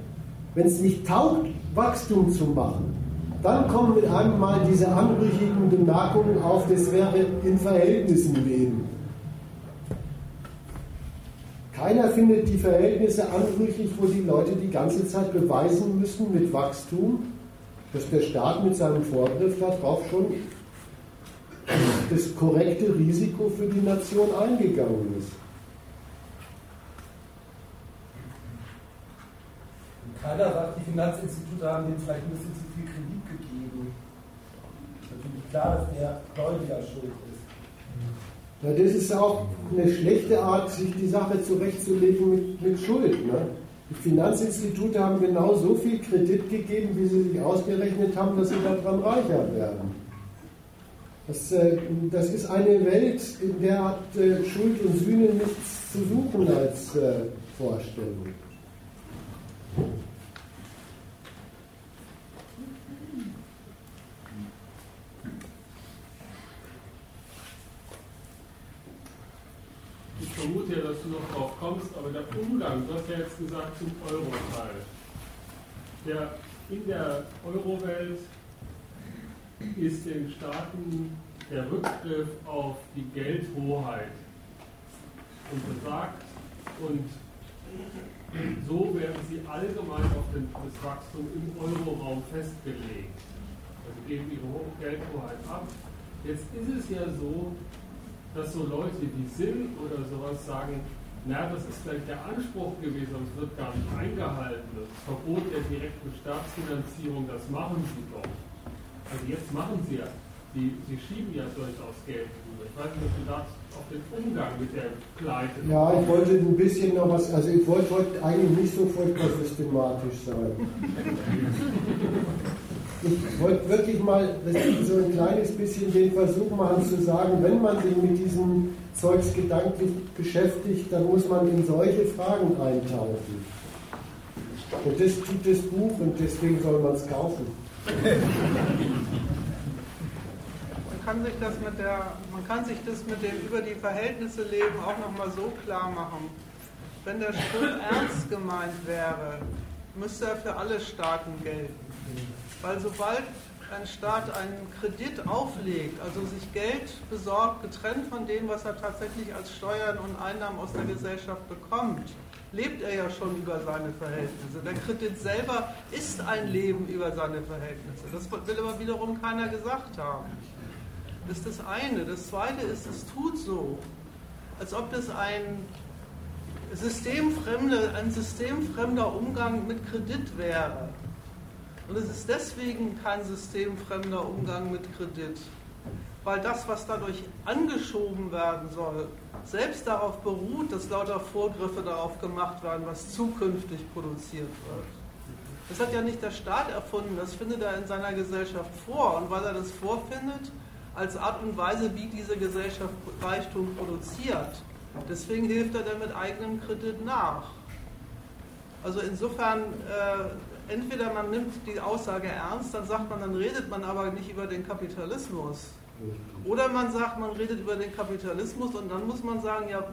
wenn es nicht taugt, Wachstum zu machen, dann kommen mit einem Mal diese anrüchigen Bemerkungen auf, das wäre in Verhältnissen leben. Keiner findet die Verhältnisse anrüchig, wo die Leute die ganze Zeit beweisen müssen mit Wachstum, dass der Staat mit seinem Vorgriff darauf schon das korrekte Risiko für die Nation eingegangen ist. Keiner sagt, die Finanzinstitute haben denen vielleicht ein bisschen zu viel Kredit gegeben. Natürlich klar, dass der Gläubiger schuld ist. Ja, das ist auch eine schlechte Art, sich die Sache zurechtzulegen mit, mit Schuld. Ne? Die Finanzinstitute haben genau so viel Kredit gegeben, wie sie sich ausgerechnet haben, dass sie daran reicher werden. Das, äh, das ist eine Welt, in der hat äh, Schuld und Sühne nichts zu suchen als äh, Vorstellung. Vermute ja, dass du noch drauf kommst, aber der Umgang, du hast ja jetzt gesagt zum Euro-Teil. Der, in der Euro-Welt ist den Staaten der Rückgriff auf die Geldhoheit untersagt und so werden sie allgemein auf das Wachstum im Euroraum festgelegt. Also geben ihre Geldhoheit ab. Jetzt ist es ja so, dass so Leute wie Sinn oder sowas sagen, na, das ist vielleicht der Anspruch gewesen, aber es wird gar nicht eingehalten. Das Verbot der direkten Staatsfinanzierung, das machen sie doch. Also jetzt machen sie ja, sie, sie schieben ja durchaus Geld rüber. Ich weiß nicht, ob du da auf den Umgang mit der Pleite. Ja, ich wollte ein bisschen noch was, also ich wollte heute eigentlich nicht so furchtbar systematisch sein. Ich wollte wirklich mal so ein kleines bisschen den Versuch machen zu sagen, wenn man sich mit diesem Zeugs gedanklich beschäftigt, dann muss man in solche Fragen eintauchen. Und das tut das Buch und deswegen soll man es kaufen. Man kann sich das mit der, man kann sich das mit dem über die Verhältnisse leben auch nochmal so klar machen. Wenn der Spruch ernst gemeint wäre, müsste er für alle Staaten gelten. Weil sobald ein Staat einen Kredit auflegt, also sich Geld besorgt, getrennt von dem, was er tatsächlich als Steuern und Einnahmen aus der Gesellschaft bekommt, lebt er ja schon über seine Verhältnisse. Der Kredit selber ist ein Leben über seine Verhältnisse. Das will aber wiederum keiner gesagt haben. Das ist das eine. Das zweite ist, es tut so, als ob das ein systemfremde, ein systemfremder Umgang mit Kredit wäre. Und es ist deswegen kein systemfremder Umgang mit Kredit, weil das, was dadurch angeschoben werden soll, selbst darauf beruht, dass lauter Vorgriffe darauf gemacht werden, was zukünftig produziert wird. Das hat ja nicht der Staat erfunden, das findet er in seiner Gesellschaft vor. Und weil er das vorfindet, als Art und Weise, wie diese Gesellschaft Reichtum produziert, deswegen hilft er dann mit eigenem Kredit nach. Also insofern äh, entweder man nimmt die Aussage ernst, dann sagt man, dann redet man aber nicht über den Kapitalismus. Oder man sagt, man redet über den Kapitalismus und dann muss man sagen, ja,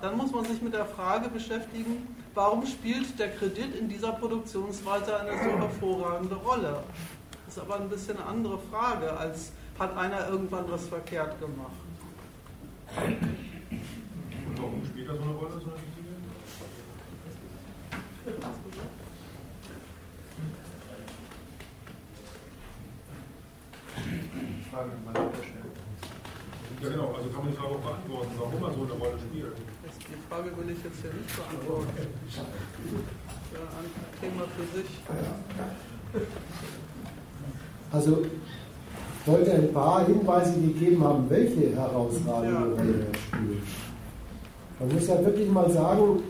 dann muss man sich mit der Frage beschäftigen, warum spielt der Kredit in dieser Produktionsweise eine so hervorragende Rolle? Das ist aber ein bisschen eine andere Frage, als hat einer irgendwann was verkehrt gemacht. Und warum spielt das so eine Rolle, so eine wichtige? Frage mal schnell. Ja genau, also kann man die Frage auch beantworten, warum er so eine Rolle spielt. Die Frage will ich jetzt hier nicht beantworten. Ja, ein Thema für sich. Also ich wollte ein paar Hinweise gegeben haben, welche herausragende Rolle er spielt. Man muss ja wirklich mal sagen,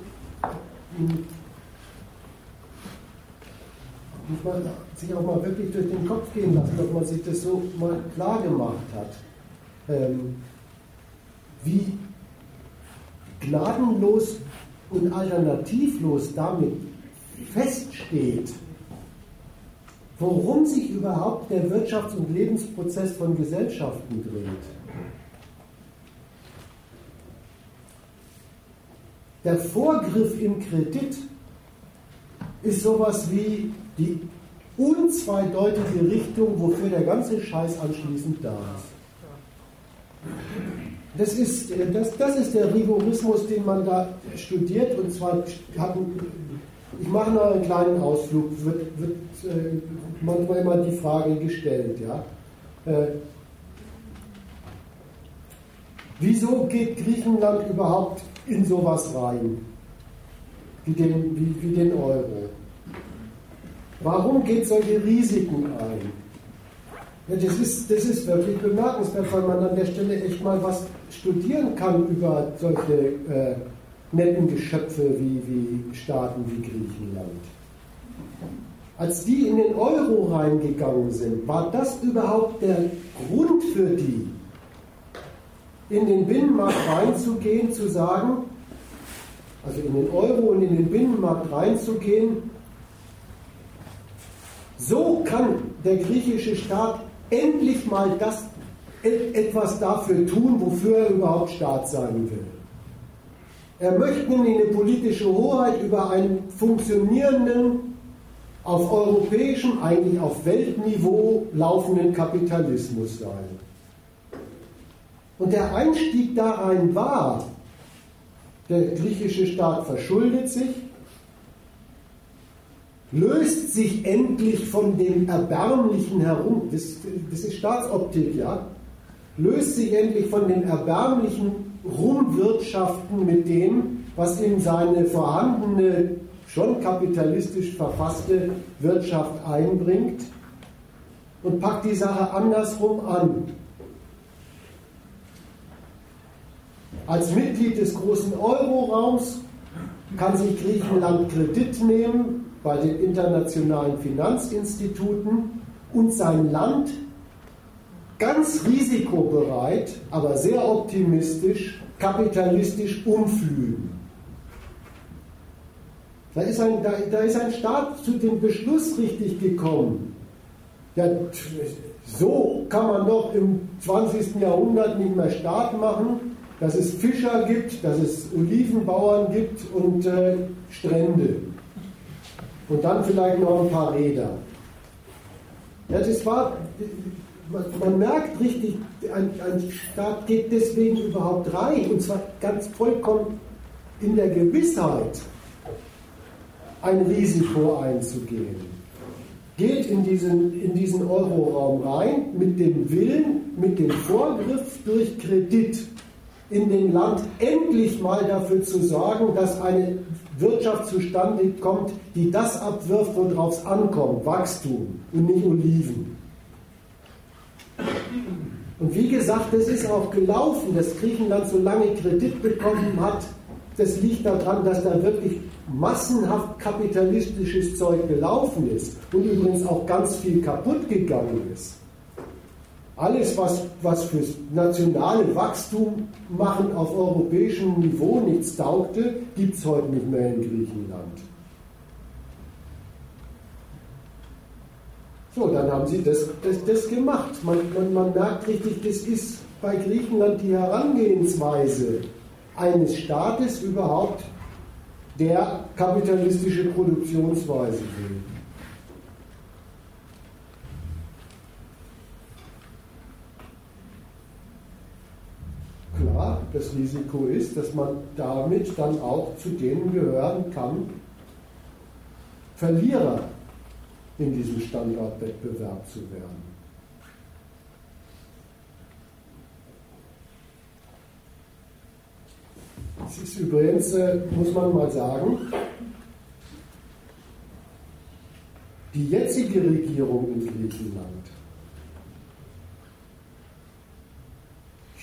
muss man sich auch mal wirklich durch den Kopf gehen lassen, ob man sich das so mal klar gemacht hat. Ähm, wie gnadenlos und alternativlos damit feststeht, worum sich überhaupt der Wirtschafts- und Lebensprozess von Gesellschaften dreht. Der Vorgriff im Kredit ist sowas wie die unzweideutige Richtung, wofür der ganze Scheiß anschließend da ist. Das ist, das, das ist der Rigorismus, den man da studiert. Und zwar, ich mache noch einen kleinen Ausflug, wird, wird äh, manchmal immer die Frage gestellt. Ja? Äh, wieso geht Griechenland überhaupt in sowas rein, wie den, wie, wie den Euro? Warum geht solche Risiken ein? Ja, das, ist, das ist wirklich bemerkenswert, weil man an der Stelle echt mal was studieren kann über solche äh, netten Geschöpfe wie, wie Staaten wie Griechenland. Als die in den Euro reingegangen sind, war das überhaupt der Grund für die, in den Binnenmarkt reinzugehen, zu sagen, also in den Euro und in den Binnenmarkt reinzugehen, so kann der griechische Staat endlich mal das etwas dafür tun, wofür er überhaupt Staat sein will. Er möchte nämlich eine politische Hoheit über einen funktionierenden, auf europäischem, eigentlich auf Weltniveau laufenden Kapitalismus sein. Und der Einstieg da rein war, der griechische Staat verschuldet sich, löst sich endlich von dem Erbärmlichen herum, das, das ist Staatsoptik, ja, löst sich endlich von den erbärmlichen Rumwirtschaften mit dem, was in seine vorhandene, schon kapitalistisch verfasste Wirtschaft einbringt und packt die Sache andersrum an. Als Mitglied des großen Euroraums kann sich Griechenland Kredit nehmen bei den internationalen Finanzinstituten und sein Land ganz risikobereit, aber sehr optimistisch, kapitalistisch umflügen. Da ist, ein, da, da ist ein Staat zu dem Beschluss richtig gekommen. Ja, so kann man doch im 20. Jahrhundert nicht mehr Staat machen, dass es Fischer gibt, dass es Olivenbauern gibt und äh, Strände. Und dann vielleicht noch ein paar Räder. Ja, das war, man, merkt richtig, ein, ein Staat geht deswegen überhaupt rein und zwar ganz vollkommen in der Gewissheit, ein Risiko einzugehen. Geht in diesen, in diesen Euroraum rein mit dem Willen, mit dem Vorgriff durch Kredit in dem Land endlich mal dafür zu sorgen, dass eine Wirtschaft zustande kommt, die das abwirft, worauf es ankommt, Wachstum und nicht Oliven. Und wie gesagt, es ist auch gelaufen, dass Griechenland so lange Kredit bekommen hat. Das liegt daran, dass da wirklich massenhaft kapitalistisches Zeug gelaufen ist und übrigens auch ganz viel kaputt gegangen ist. Alles, was, was fürs nationale Wachstum machen auf europäischem Niveau nichts taugte, gibt es heute nicht mehr in Griechenland. So, dann haben sie das, das, das gemacht. Man, man, man merkt richtig, das ist bei Griechenland die Herangehensweise eines Staates überhaupt, der kapitalistische Produktionsweise will. Klar, das Risiko ist, dass man damit dann auch zu denen gehören kann, Verlierer in diesem Standortwettbewerb zu werden. Es ist übrigens, äh, muss man mal sagen, die jetzige Regierung in Griechenland.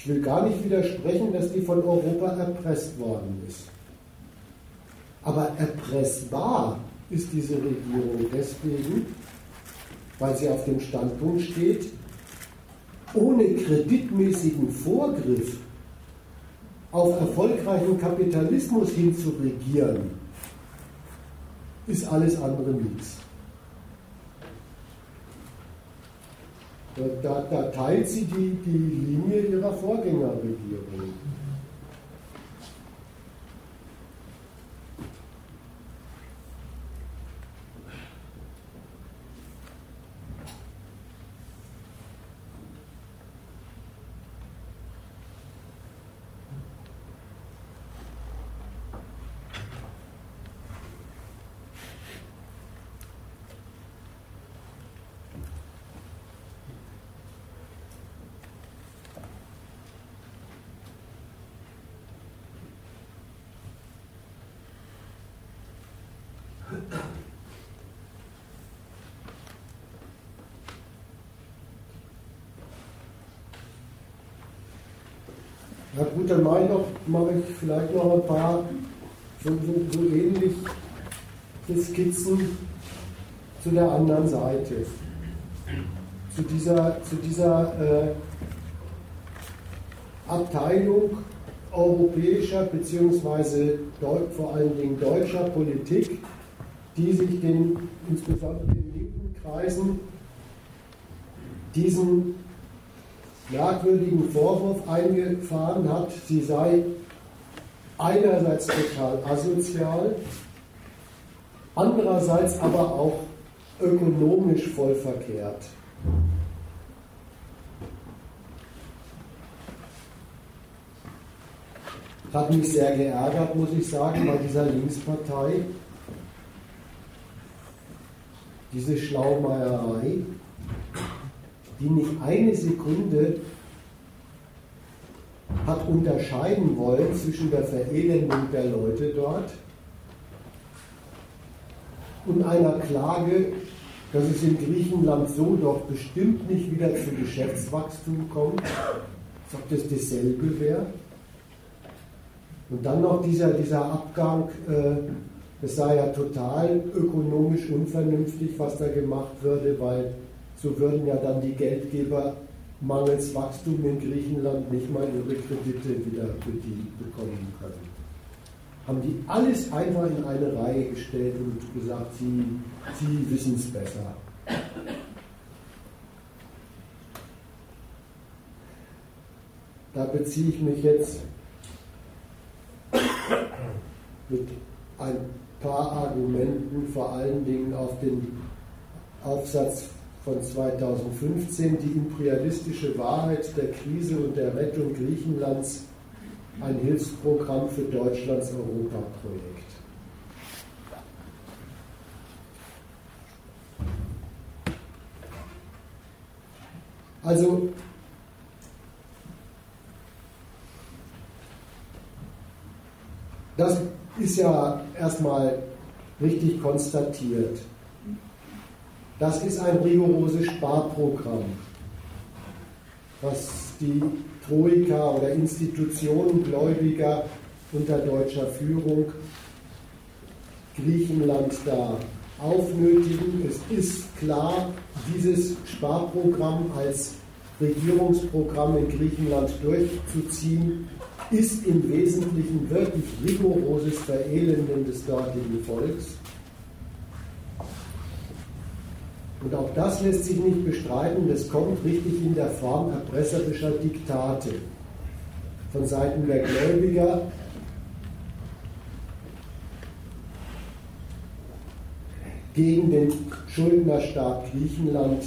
Ich will gar nicht widersprechen, dass die von Europa erpresst worden ist. Aber erpressbar ist diese Regierung deswegen, weil sie auf dem Standpunkt steht, ohne kreditmäßigen Vorgriff auf erfolgreichen Kapitalismus hin zu regieren, ist alles andere nichts. Da, da, teilt sie die, die Linie ihrer Vorgängerregierung. Dann mache ich, noch, mache ich vielleicht noch ein paar so, so, so ähnliche Skizzen zu der anderen Seite. Zu dieser, zu dieser äh, Abteilung europäischer bzw. vor allen Dingen deutscher Politik, die sich den, insbesondere in linken Kreisen diesen merkwürdigen Vorwurf eingefahren hat, sie sei einerseits total asozial, andererseits aber auch ökonomisch voll verkehrt. Hat mich sehr geärgert, muss ich sagen, bei dieser Linkspartei. Diese Schlaumeierei, die nicht eine Sekunde hat unterscheiden wollen zwischen der Verelendung der Leute dort und einer Klage, dass es in Griechenland so doch bestimmt nicht wieder zu Geschäftswachstum kommt, als ob das dasselbe wäre. Und dann noch dieser, dieser Abgang, äh, es sei ja total ökonomisch unvernünftig, was da gemacht würde, weil so würden ja dann die Geldgeber mangels Wachstum in Griechenland nicht mal ihre Kredite wieder bedient bekommen können. Haben die alles einfach in eine Reihe gestellt und gesagt, sie, sie wissen es besser. Da beziehe ich mich jetzt mit ein paar Argumenten vor allen Dingen auf den Aufsatz von 2015, die imperialistische Wahrheit der Krise und der Rettung Griechenlands, ein Hilfsprogramm für Deutschlands Europaprojekt. Also das ist ja erstmal richtig konstatiert. Das ist ein rigoroses Sparprogramm, was die Troika oder Institutionen Gläubiger unter deutscher Führung Griechenland da aufnötigen. Es ist klar, dieses Sparprogramm als Regierungsprogramm in Griechenland durchzuziehen, ist im Wesentlichen wirklich rigoroses Verelenden des dortigen Volks. Und auch das lässt sich nicht bestreiten, das kommt richtig in der Form erpresserischer Diktate von Seiten der Gläubiger. gegen den Schuldnerstaat Griechenland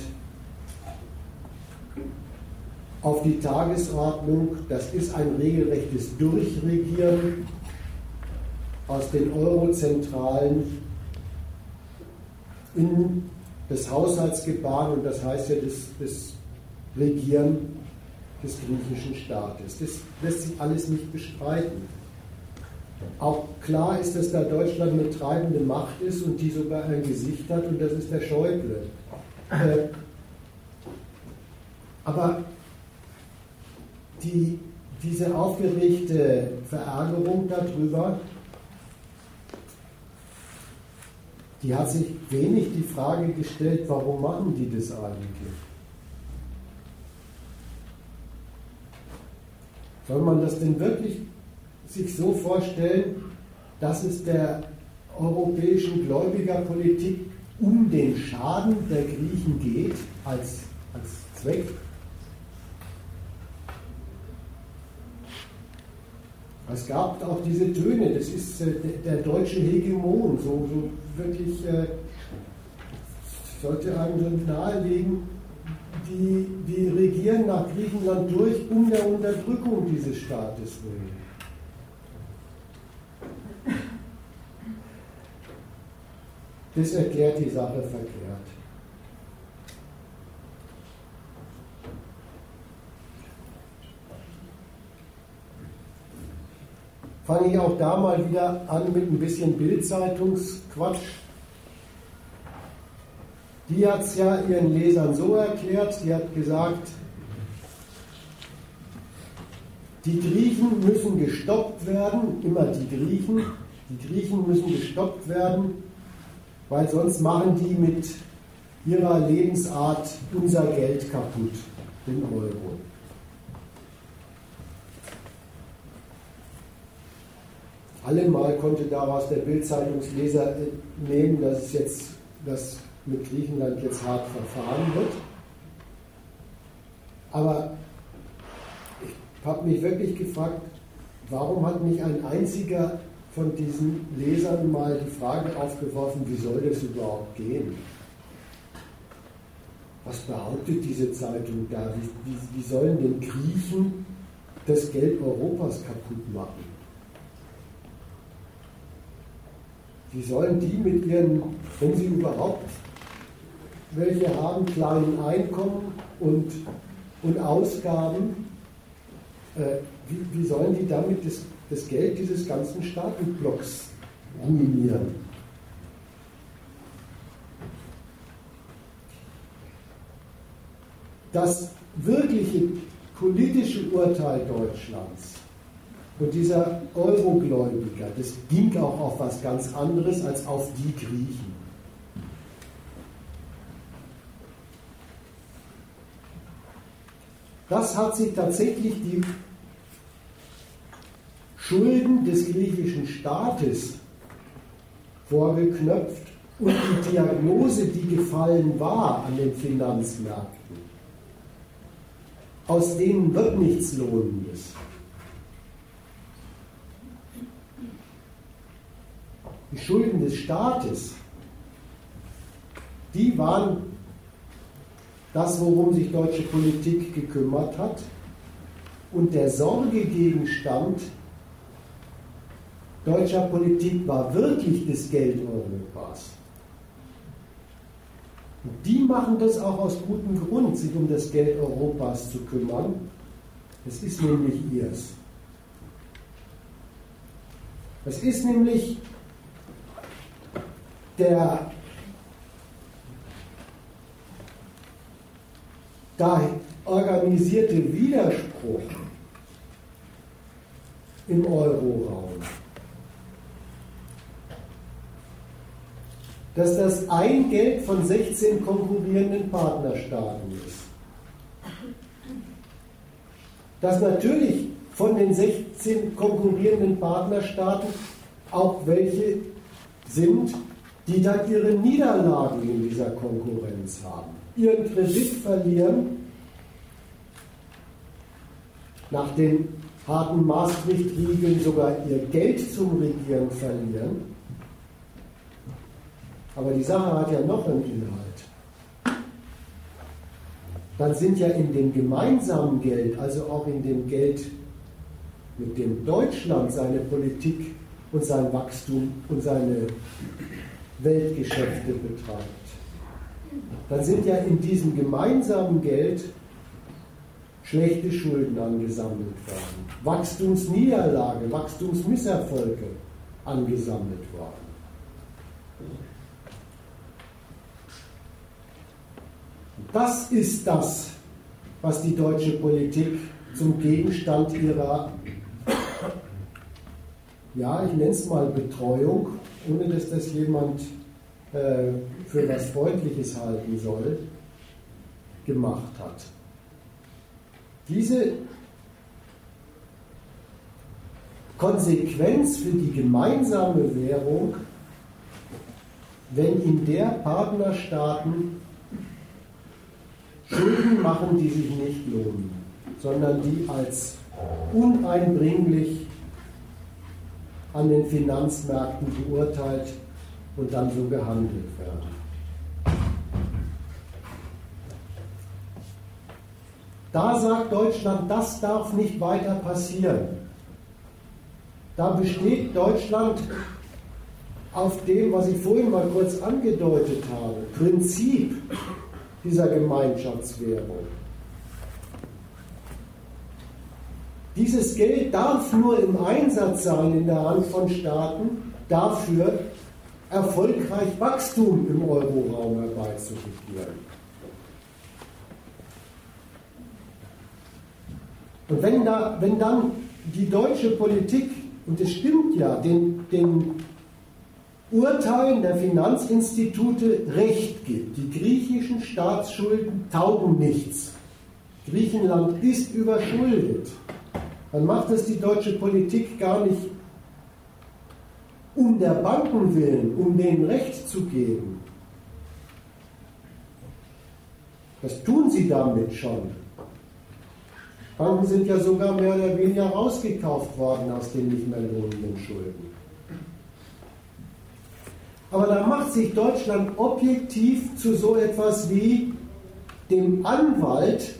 auf die Tagesordnung. Das ist ein regelrechtes Durchregieren aus den Eurozentralen in das Haushaltsgebaren und das heißt ja das, das Regieren des griechischen Staates. Das lässt sich alles nicht bestreiten. Auch klar ist, dass da Deutschland eine treibende Macht ist und die sogar ein Gesicht hat und das ist der Schäuble. Äh, aber die, diese aufgeregte Verärgerung darüber, die hat sich wenig die Frage gestellt, warum machen die das eigentlich? Soll man das denn wirklich sich so vorstellen, dass es der europäischen Gläubigerpolitik um den Schaden der Griechen geht als, als Zweck? Es gab auch diese Töne, das ist äh, der, deutsche Hegemon, so, so wirklich äh, sollte einem so nahelegen, die, die regieren nach Griechenland durch um der Unterdrückung dieses Staates willen. Das erklärt die Sache verkehrt. Fange ich auch da mal wieder an mit ein bisschen Bildzeitungsquatsch. Die hat es ja ihren Lesern so erklärt, die hat gesagt, die Griechen müssen gestoppt werden, immer die Griechen, die Griechen müssen gestoppt werden, weil sonst machen die mit ihrer Lebensart unser Geld kaputt, den Euro. Allemal konnte daraus der Bildzeitungsleser nehmen, dass es jetzt dass mit Griechenland jetzt hart verfahren wird. Aber ich habe mich wirklich gefragt, warum hat nicht ein einziger von diesen Lesern mal die Frage aufgeworfen, wie soll das überhaupt gehen? Was behauptet diese Zeitung da? Wie, wie, wie sollen denn Griechen das Geld Europas kaputt machen? Wie sollen die mit ihren, wenn sie überhaupt welche haben, kleinen Einkommen und, und Ausgaben, äh, wie, wie sollen die damit das, das Geld dieses ganzen Staatenblocks ruinieren? Das wirkliche politische Urteil Deutschlands und dieser Eurogläubiger, das ging auch auf was ganz anderes als auf die Griechen. Das hat sich tatsächlich die Schulden des griechischen Staates vorgeknöpft und die Diagnose, die gefallen war an den Finanzmärkten, aus denen wird nichts Lohnendes. Die Schulden des Staates, die waren das, worum sich deutsche Politik gekümmert hat und der Sorgegegenstand deutscher Politik war wirklich das Geld Europas. Und die machen das auch aus gutem Grund, sich um das Geld Europas zu kümmern. Es ist nämlich ihrs. Es ist nämlich der da organisierte Widerspruch im Euroraum, dass das ein Geld von 16 konkurrierenden Partnerstaaten ist. Dass natürlich von den 16 konkurrierenden Partnerstaaten auch welche sind, die dann ihre Niederlagen in dieser Konkurrenz haben, ihren Kredit verlieren, nach den harten Maastricht-Riegeln sogar ihr Geld zum Regieren verlieren. Aber die Sache hat ja noch einen Inhalt. Dann sind ja in dem gemeinsamen Geld, also auch in dem Geld, mit dem Deutschland seine Politik und sein Wachstum und seine Weltgeschäfte betreibt, dann sind ja in diesem gemeinsamen Geld schlechte Schulden angesammelt worden, Wachstumsniederlage, Wachstumsmisserfolge angesammelt worden. Das ist das, was die deutsche Politik zum Gegenstand ihrer, ja, ich nenne es mal Betreuung ohne dass das jemand äh, für was Freundliches halten soll, gemacht hat. Diese Konsequenz für die gemeinsame Währung, wenn in der Partnerstaaten Schulden machen, die sich nicht lohnen, sondern die als uneinbringlich an den Finanzmärkten beurteilt und dann so gehandelt werden. Da sagt Deutschland, das darf nicht weiter passieren. Da besteht Deutschland auf dem, was ich vorhin mal kurz angedeutet habe, Prinzip dieser Gemeinschaftswährung. Dieses Geld darf nur im Einsatz sein in der Hand von Staaten dafür, erfolgreich Wachstum im Euroraum herbeizuführen. Und wenn, da, wenn dann die deutsche Politik, und es stimmt ja, den, den Urteilen der Finanzinstitute Recht gibt, die griechischen Staatsschulden taugen nichts. Griechenland ist überschuldet. Dann macht es die deutsche Politik gar nicht um der Banken willen, um denen Recht zu geben. Das tun sie damit schon. Banken sind ja sogar mehr oder weniger rausgekauft worden aus den nicht mehr lohnenden Schulden. Aber da macht sich Deutschland objektiv zu so etwas wie dem Anwalt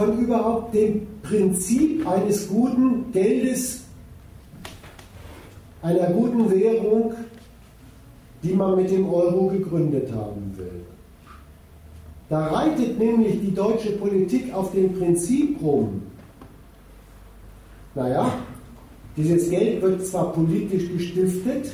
von überhaupt dem Prinzip eines guten Geldes, einer guten Währung, die man mit dem Euro gegründet haben will. Da reitet nämlich die deutsche Politik auf dem Prinzip rum. Naja, dieses Geld wird zwar politisch gestiftet,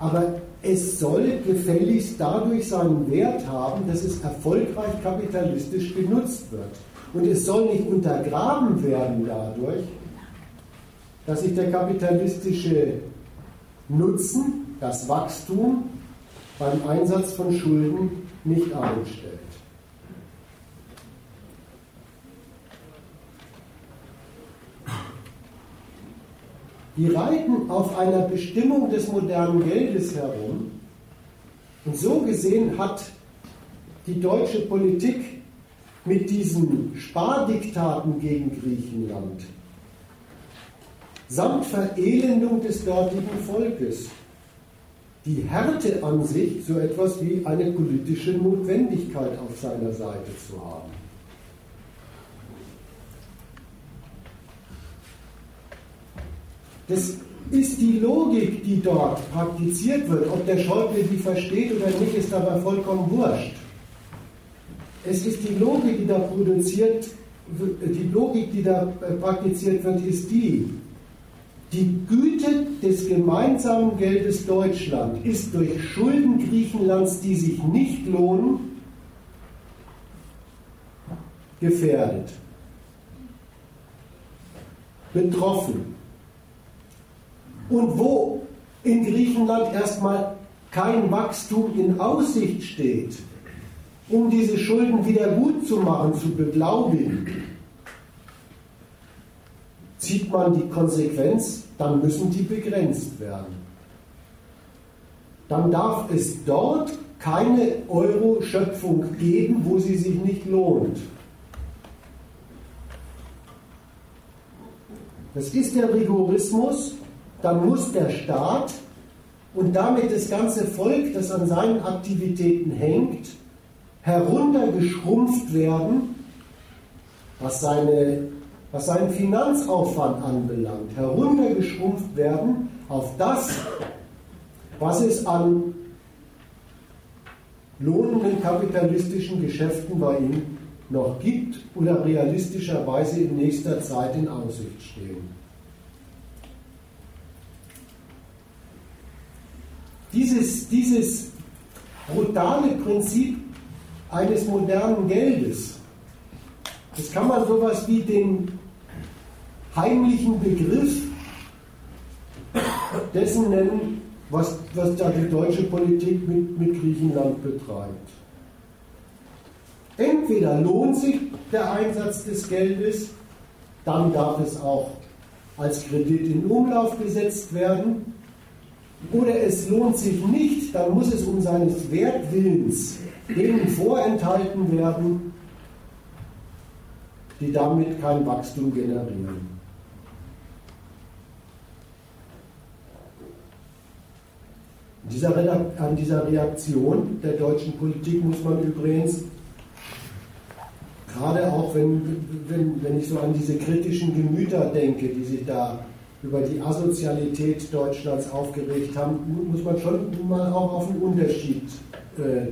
aber es soll gefälligst dadurch seinen Wert haben, dass es erfolgreich kapitalistisch genutzt wird. Und es soll nicht untergraben werden dadurch, dass sich der kapitalistische Nutzen, das Wachstum beim Einsatz von Schulden nicht einstellt. Die reiten auf einer Bestimmung des modernen Geldes herum. Und so gesehen hat die deutsche Politik mit diesen Spardiktaten gegen Griechenland samt Verelendung des dortigen Volkes die Härte an sich so etwas wie eine politische Notwendigkeit auf seiner Seite zu haben. Das ist die Logik, die dort praktiziert wird. Ob der Schäuble die versteht oder nicht, ist dabei vollkommen wurscht. Es ist die Logik, die da produziert, die Logik, die da äh, praktiziert wird, ist die, die Güte des gemeinsamen Geldes Deutschland ist durch Schulden Griechenlands, die sich nicht lohnen, gefährdet, betroffen. Und wo in Griechenland erstmal kein Wachstum in Aussicht steht, um diese Schulden wieder gut zu machen, zu beglaubigen, zieht man die Konsequenz, dann müssen die begrenzt werden. Dann darf es dort keine Euro-Schöpfung geben, wo sie sich nicht lohnt. Das ist der Rigorismus, dann muss der Staat und damit das ganze Volk, das an seinen Aktivitäten hängt, heruntergeschrumpft werden, was, seine, was seinen Finanzaufwand anbelangt, heruntergeschrumpft werden auf das, was es an lohnenden kapitalistischen Geschäften bei ihm noch gibt oder realistischerweise in nächster Zeit in Aussicht stehen. Dieses, dieses brutale Prinzip eines modernen Geldes. Das kann man sowas wie den heimlichen Begriff dessen nennen, was, was da die deutsche Politik mit, mit Griechenland betreibt. Entweder lohnt sich der Einsatz des Geldes, dann darf es auch als Kredit in Umlauf gesetzt werden, oder es lohnt sich nicht, dann muss es um seines Wertwillens denen vorenthalten werden, die damit kein Wachstum generieren. an dieser Reaktion der deutschen Politik muss man übrigens, gerade auch wenn, wenn, wenn ich so an diese kritischen Gemüter denke, die sich da über die Asozialität Deutschlands aufgeregt haben, muss man schon mal auch auf einen Unterschied äh,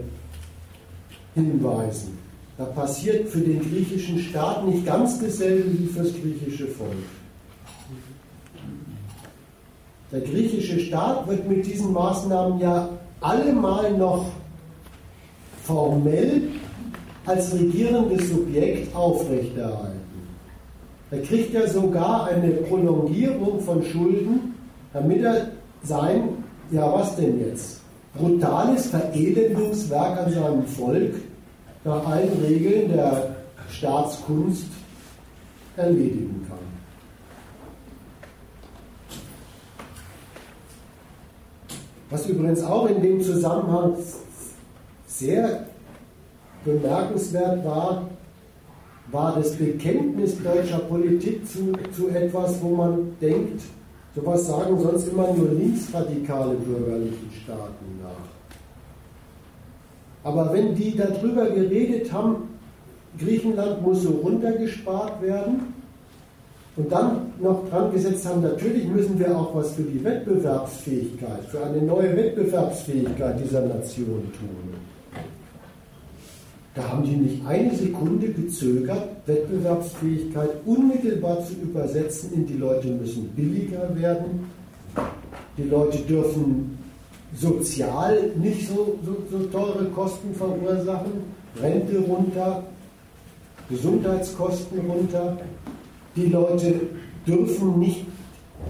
hinweisen. Da passiert für den griechischen Staat nicht ganz dasselbe wie fürs griechische Volk. Der griechische Staat wird mit diesen Maßnahmen ja allemal noch formell als regierendes Subjekt aufrechterhalten. Er kriegt ja sogar eine Prolongierung von Schulden, damit er sein, ja was denn jetzt, brutales Verelendungswerk an seinem Volk nach allen Regeln der Staatskunst erledigen kann. Was übrigens auch in dem Zusammenhang sehr bemerkenswert war, war das Bekenntnis deutscher Politik zu, zu etwas, wo man denkt, sowas sagen sonst immer nur linksradikale bürgerlichen Staaten nach. Aber wenn die darüber geredet haben, Griechenland muss so runtergespart werden und dann noch dran gesetzt haben, natürlich müssen wir auch was für die Wettbewerbsfähigkeit, für eine neue Wettbewerbsfähigkeit dieser Nation tun. Da haben die nicht eine Sekunde gezögert, Wettbewerbsfähigkeit unmittelbar zu übersetzen in die Leute müssen billiger werden, die Leute dürfen sozial nicht so, so, so teure Kosten verursachen, Rente runter, Gesundheitskosten runter, die Leute dürfen nicht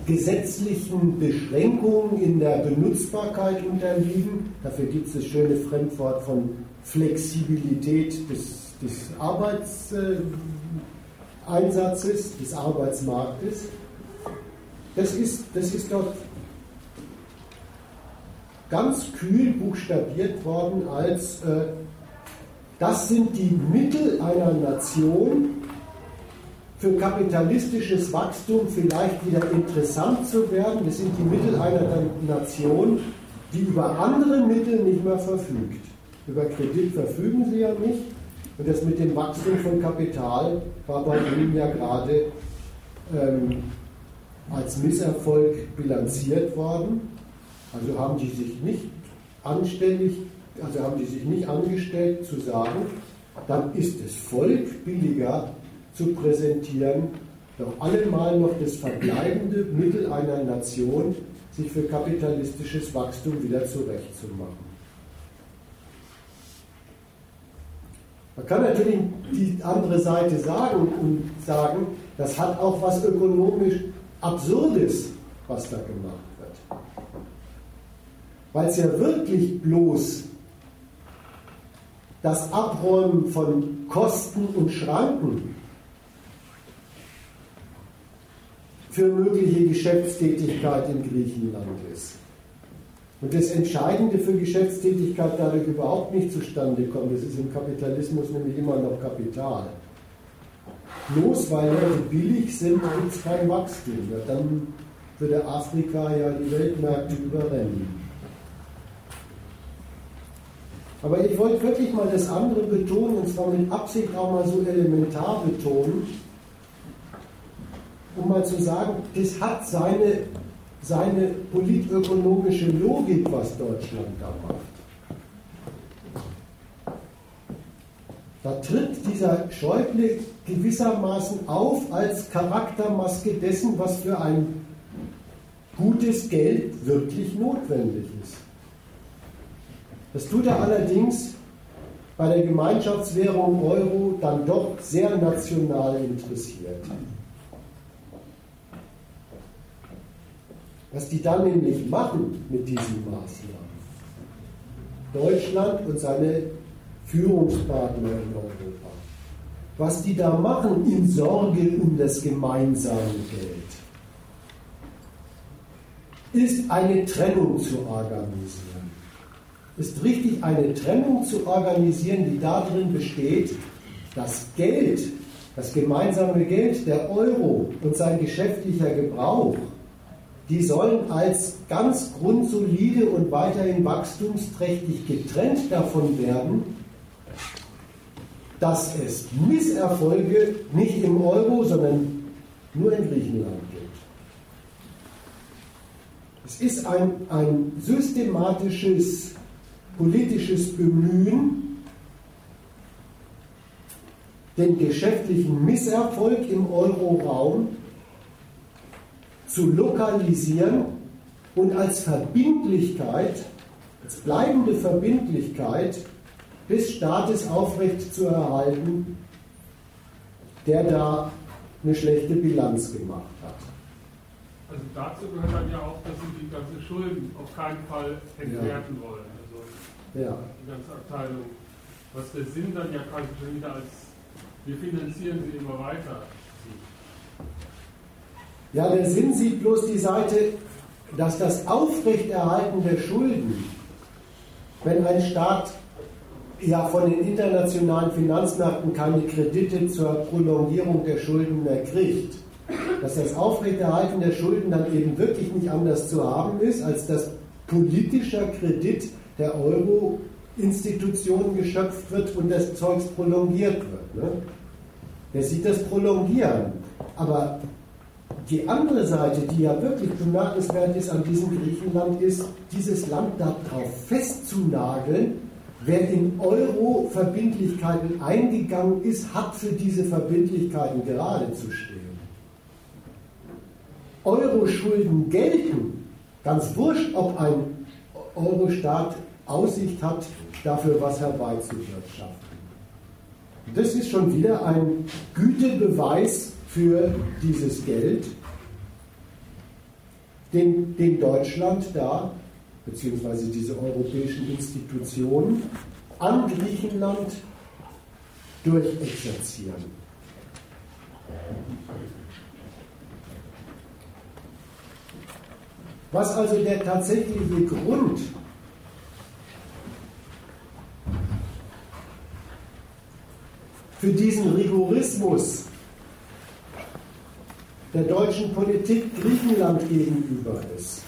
gesetzlichen Beschränkungen in der Benutzbarkeit unterliegen. Dafür gibt es das schöne Fremdwort von Flexibilität des, des Arbeitseinsatzes, des Arbeitsmarktes. Das ist, das ist dort ganz kühl buchstabiert worden als äh, das sind die Mittel einer Nation für kapitalistisches Wachstum vielleicht wieder interessant zu werden. Das sind die Mittel einer Nation, die über andere Mittel nicht mehr verfügt. Über Kredit verfügen sie ja nicht. Und das mit dem Wachstum von Kapital war bei Ihnen ja gerade ähm, als Misserfolg bilanziert worden. Also haben die sich nicht anständig, also haben die sich nicht angestellt zu sagen, dann ist es Volk billiger zu präsentieren, doch allemal noch das verbleibende Mittel einer Nation, sich für kapitalistisches Wachstum wieder zurechtzumachen. Man kann natürlich die andere Seite sagen und sagen, das hat auch was ökonomisch Absurdes, was da gemacht wird. Weil es ja wirklich bloß das Abräumen von Kosten und Schranken für mögliche Geschäftstätigkeit in Griechenland ist. Und das Entscheidende für Geschäftstätigkeit dadurch überhaupt nicht zustande kommt, das ist im Kapitalismus nämlich immer noch Kapital. Bloß weil Leute billig sind, gibt es kein Wachstum. Ja, dann würde Afrika ja die Weltmärkte überrennen. Aber ich wollte wirklich mal das andere betonen, und zwar mit Absicht auch mal so elementar betonen, um mal zu sagen, das hat seine seine politökonomische Logik, was Deutschland da macht. Da tritt dieser Schäuble gewissermaßen auf als Charaktermaske dessen, was für ein gutes Geld wirklich notwendig ist. Das tut er allerdings bei der Gemeinschaftswährung Euro dann doch sehr national interessiert. Was die dann nämlich machen mit diesen Maßnahmen, Deutschland und seine Führungspartner in Europa, was die da machen in Sorge um das gemeinsame Geld, ist eine Trennung zu organisieren. Ist richtig eine Trennung zu organisieren, die darin besteht, das Geld, das gemeinsame Geld, der Euro und sein geschäftlicher Gebrauch die sollen als ganz grundsolide und weiterhin wachstumsträchtig getrennt davon werden, dass es Misserfolge nicht im Euro, sondern nur in Griechenland gibt. Es ist ein, ein systematisches politisches Bemühen, den geschäftlichen Misserfolg im Euro-Raum zu lokalisieren und als Verbindlichkeit, als bleibende Verbindlichkeit des Staates aufrecht zu erhalten, der da eine schlechte Bilanz gemacht hat. Also dazu gehört dann ja auch, dass sie die ganze Schulden auf keinen Fall entwerten ja. wollen. Also ja. die ganze Abteilung. Was der Sinn dann ja quasi schon wieder als wir finanzieren sie immer weiter. Ja, der Sinn sieht bloß die Seite, dass das Aufrechterhalten der Schulden, wenn ein Staat ja von den internationalen Finanzmärkten keine Kredite zur Prolongierung der Schulden mehr kriegt, dass das Aufrechterhalten der Schulden dann eben wirklich nicht anders zu haben ist, als dass politischer Kredit der Euro-Institutionen geschöpft wird und das Zeugs prolongiert wird. Ne? Der sieht das Prolongieren. Aber die andere Seite, die ja wirklich bemerkenswert ist an diesem Griechenland, ist, dieses Land darauf festzunageln, Wer in Euro-Verbindlichkeiten eingegangen ist, hat für diese Verbindlichkeiten gerade zu stehen. Euro-Schulden gelten, ganz wurscht, ob ein Euro-Staat Aussicht hat, dafür was herbeizuwirtschaften. Das ist schon wieder ein Gütebeweis für dieses Geld, den, den Deutschland da beziehungsweise diese europäischen Institutionen an Griechenland durchexerzieren. Was also der tatsächliche Grund für diesen Rigorismus der deutschen Politik Griechenland gegenüber ist.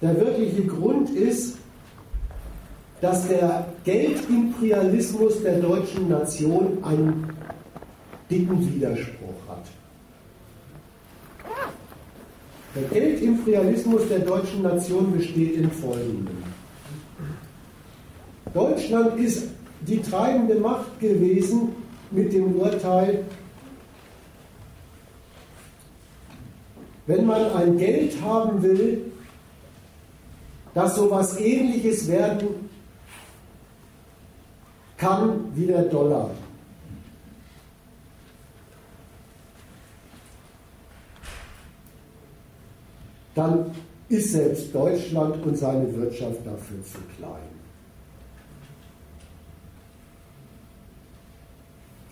Der wirkliche Grund ist, dass der Geldimperialismus der deutschen Nation einen dicken Widerspruch hat. Der Geldimperialismus der deutschen Nation besteht in folgendem. Deutschland ist die treibende Macht gewesen mit dem Urteil, wenn man ein Geld haben will, das so etwas ähnliches werden kann wie der Dollar. Dann ist selbst Deutschland und seine Wirtschaft dafür zu klein.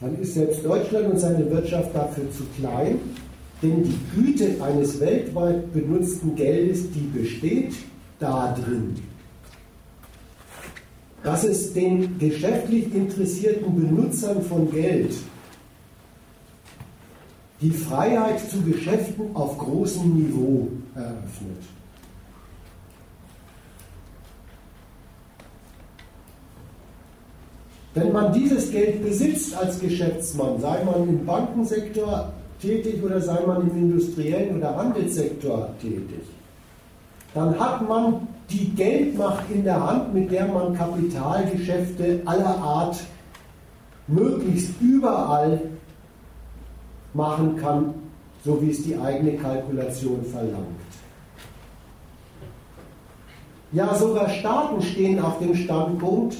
Dann ist selbst Deutschland und seine Wirtschaft dafür zu klein, denn die Güte eines weltweit benutzten Geldes, die besteht da drin. Dass es den geschäftlich interessierten Benutzern von Geld die Freiheit zu Geschäften auf großem Niveau eröffnet. Wenn man dieses Geld besitzt als Geschäftsmann, sei man im Bankensektor tätig oder sei man im industriellen oder Handelssektor tätig, dann hat man die Geldmacht in der Hand, mit der man Kapitalgeschäfte aller Art möglichst überall machen kann, so wie es die eigene Kalkulation verlangt. Ja, sogar Staaten stehen auf dem Standpunkt,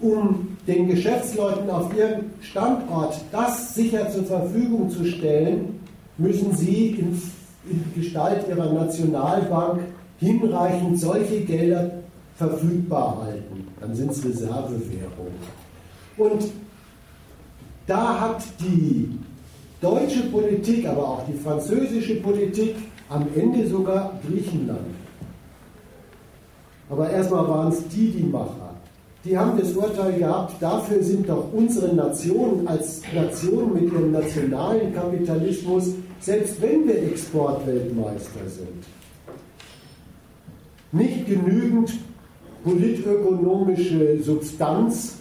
um den Geschäftsleuten auf ihrem Standort das sicher zur Verfügung zu stellen, müssen sie in, in Gestalt ihrer Nationalbank hinreichend solche Gelder verfügbar halten. Dann sind es Reservewährungen. Und da hat die deutsche Politik, aber auch die französische Politik, am Ende sogar Griechenland. Aber erstmal waren es die, die Macher. Die haben das Urteil gehabt, dafür sind doch unsere Nationen als Nationen mit ihrem nationalen Kapitalismus, selbst wenn wir Exportweltmeister sind, nicht genügend politökonomische Substanz,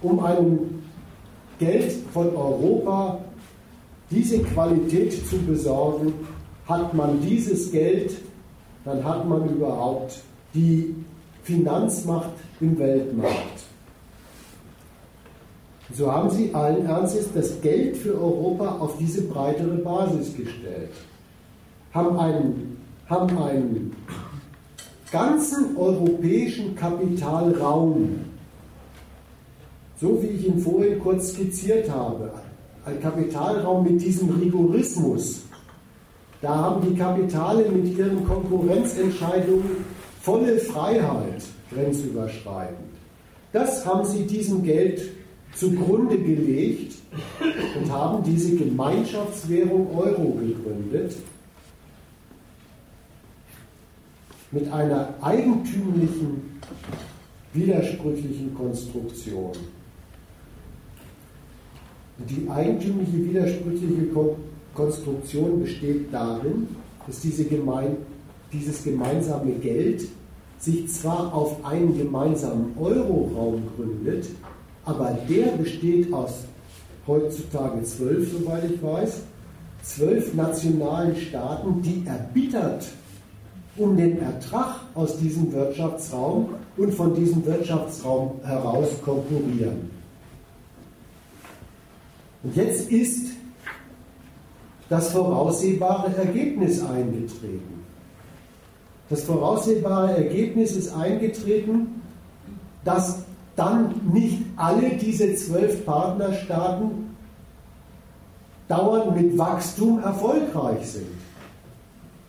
um einem Geld von Europa diese Qualität zu besorgen, hat man dieses Geld, dann hat man überhaupt die Finanzmacht im Weltmarkt. So haben sie allen Ernstes das Geld für Europa auf diese breitere Basis gestellt, haben einen haben einen ganzen europäischen Kapitalraum so wie ich ihn vorhin kurz skizziert habe, ein Kapitalraum mit diesem Rigorismus, da haben die Kapitale mit ihren Konkurrenzentscheidungen volle Freiheit, grenzüberschreitend. Das haben sie diesem Geld zugrunde gelegt und haben diese Gemeinschaftswährung Euro gegründet mit einer eigentümlichen, widersprüchlichen Konstruktion. Die eigentümliche, widersprüchliche Konstruktion besteht darin, dass diese gemein, dieses gemeinsame Geld sich zwar auf einen gemeinsamen Euroraum gründet, aber der besteht aus heutzutage zwölf, soweit ich weiß, zwölf nationalen Staaten, die erbittert um den Ertrag aus diesem Wirtschaftsraum und von diesem Wirtschaftsraum heraus konkurrieren. Und jetzt ist das voraussehbare Ergebnis eingetreten. Das voraussehbare Ergebnis ist eingetreten, dass dann nicht alle diese zwölf Partnerstaaten dauernd mit Wachstum erfolgreich sind,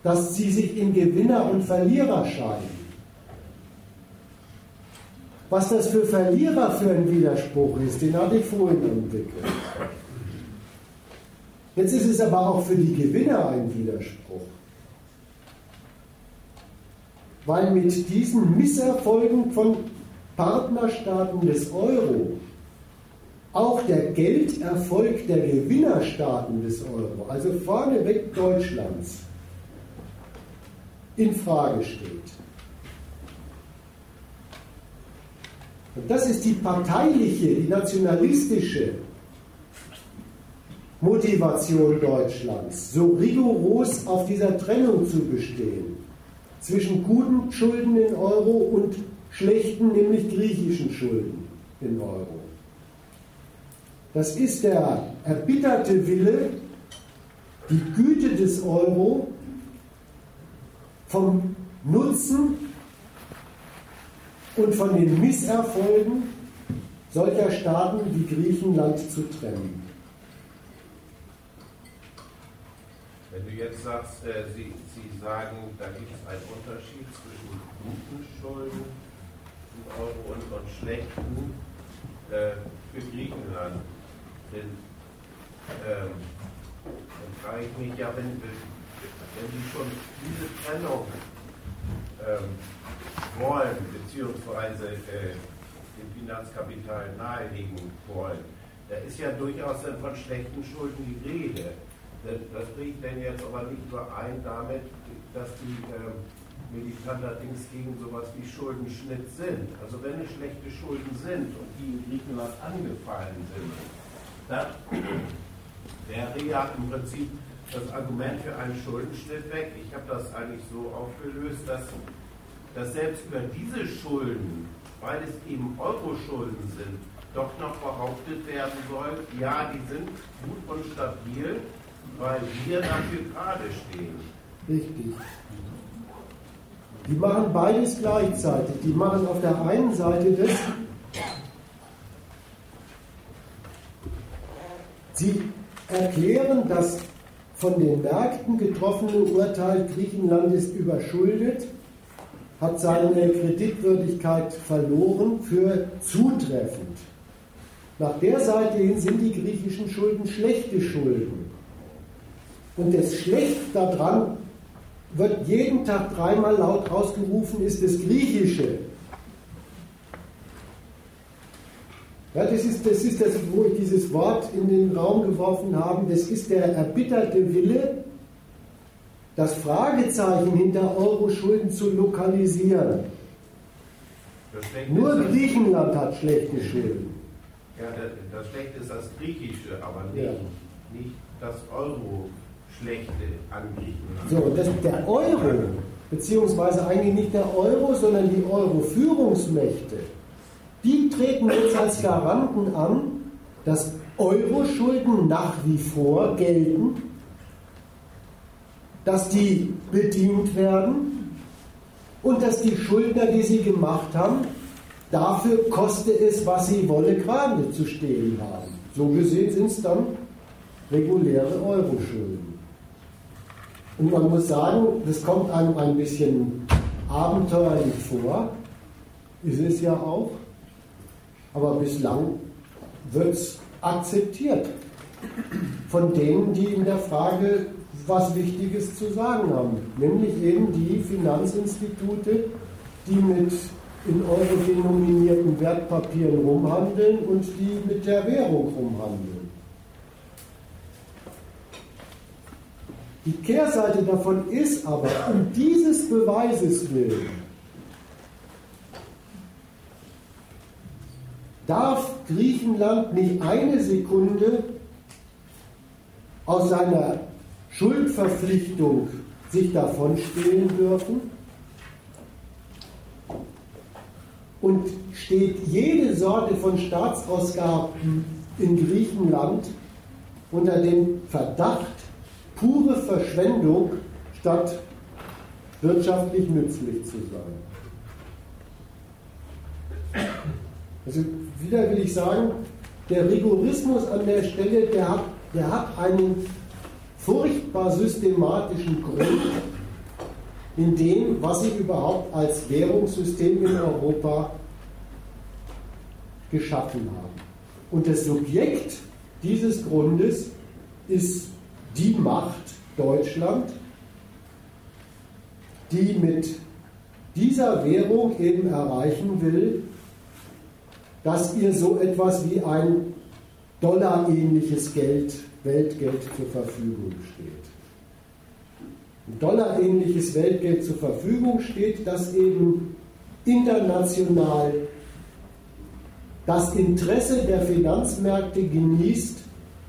dass sie sich in Gewinner und Verlierer scheiden. Was das für Verlierer für ein Widerspruch ist, den hatte ich vorhin entwickelt. Jetzt ist es aber auch für die Gewinner ein Widerspruch. Weil mit diesen Misserfolgen von Partnerstaaten des Euro auch der Gelderfolg der Gewinnerstaaten des Euro, also vorneweg Deutschlands, in Frage steht. Und das ist die parteiliche, die nationalistische Motivation Deutschlands, so rigoros auf dieser Trennung zu bestehen zwischen guten Schulden in Euro und schlechten, nämlich griechischen Schulden in Euro. Das ist der erbitterte Wille, die Güte des Euro vom Nutzen und von den Misserfolgen solcher Staaten wie Griechenland zu trennen. Wenn du jetzt sagst, äh, Sie, Sie sagen, da gibt es einen Unterschied zwischen guten Schulden im Euro und, und schlechten äh, für Griechenland, denn ähm, dann frage ich mich ja, wenn, wenn Sie schon diese Trennung ähm, wollen, beziehungsweise äh, dem Finanzkapital nahelegen wollen, da ist ja durchaus dann von schlechten Schulden die Rede. Das bringt denn jetzt aber nicht überein damit, dass die äh, Militanten allerdings gegen sowas wie Schuldenschnitt sind. Also wenn es schlechte Schulden sind und die in Griechenland angefallen sind, dann wäre ja im Prinzip das Argument für einen Schuldenschnitt weg. Ich habe das eigentlich so aufgelöst, dass, dass selbst über diese Schulden, weil es eben Euro-Schulden sind, doch noch behauptet werden soll, ja, die sind gut und stabil, weil wir dafür gerade stehen. Richtig. Die machen beides gleichzeitig. Die machen auf der einen Seite das, sie erklären das von den Märkten getroffene Urteil, Griechenland ist überschuldet, hat seine Kreditwürdigkeit verloren, für zutreffend. Nach der Seite hin sind die griechischen Schulden schlechte Schulden. Und das Schlecht daran wird jeden Tag dreimal laut ausgerufen, ist das Griechische. Ja, das, ist, das ist das, wo ich dieses Wort in den Raum geworfen habe. Das ist der erbitterte Wille, das Fragezeichen hinter Euro-Schulden zu lokalisieren. Nur Griechenland hat schlechte Schulden. Ja, das, das Schlechte ist das Griechische, aber nicht, ja. nicht das Euro schlechte an Griechenland. So, das, der Euro, beziehungsweise eigentlich nicht der Euro, sondern die Euro-Führungsmächte, die treten jetzt als Garanten an, dass Euro-Schulden nach wie vor gelten, dass die bedient werden und dass die Schuldner, die sie gemacht haben, dafür koste es, was sie wolle, gerade zu stehen haben. So gesehen sind es dann reguläre Euro-Schulden. Und man muss sagen, das kommt einem ein bisschen abenteuerlich vor, ist es ja auch, aber bislang wird es akzeptiert von denen, die in der Frage was Wichtiges zu sagen haben, nämlich eben die Finanzinstitute, die mit in Euro denominierten Wertpapieren rumhandeln und die mit der Währung rumhandeln. Die Kehrseite davon ist aber, um dieses Beweises willen, darf Griechenland nicht eine Sekunde aus seiner Schuldverpflichtung sich davon stehlen dürfen? Und steht jede Sorte von Staatsausgaben in Griechenland unter dem Verdacht, pure Verschwendung statt wirtschaftlich nützlich zu sein. Also wieder will ich sagen, der Rigorismus an der Stelle, der hat, der hat einen furchtbar systematischen Grund in dem, was sie überhaupt als Währungssystem in Europa geschaffen haben. Und das Subjekt dieses Grundes ist die Macht Deutschland, die mit dieser Währung eben erreichen will, dass ihr so etwas wie ein dollarähnliches Geld, Weltgeld zur Verfügung steht. Ein dollarähnliches Weltgeld zur Verfügung steht, das eben international das Interesse der Finanzmärkte genießt,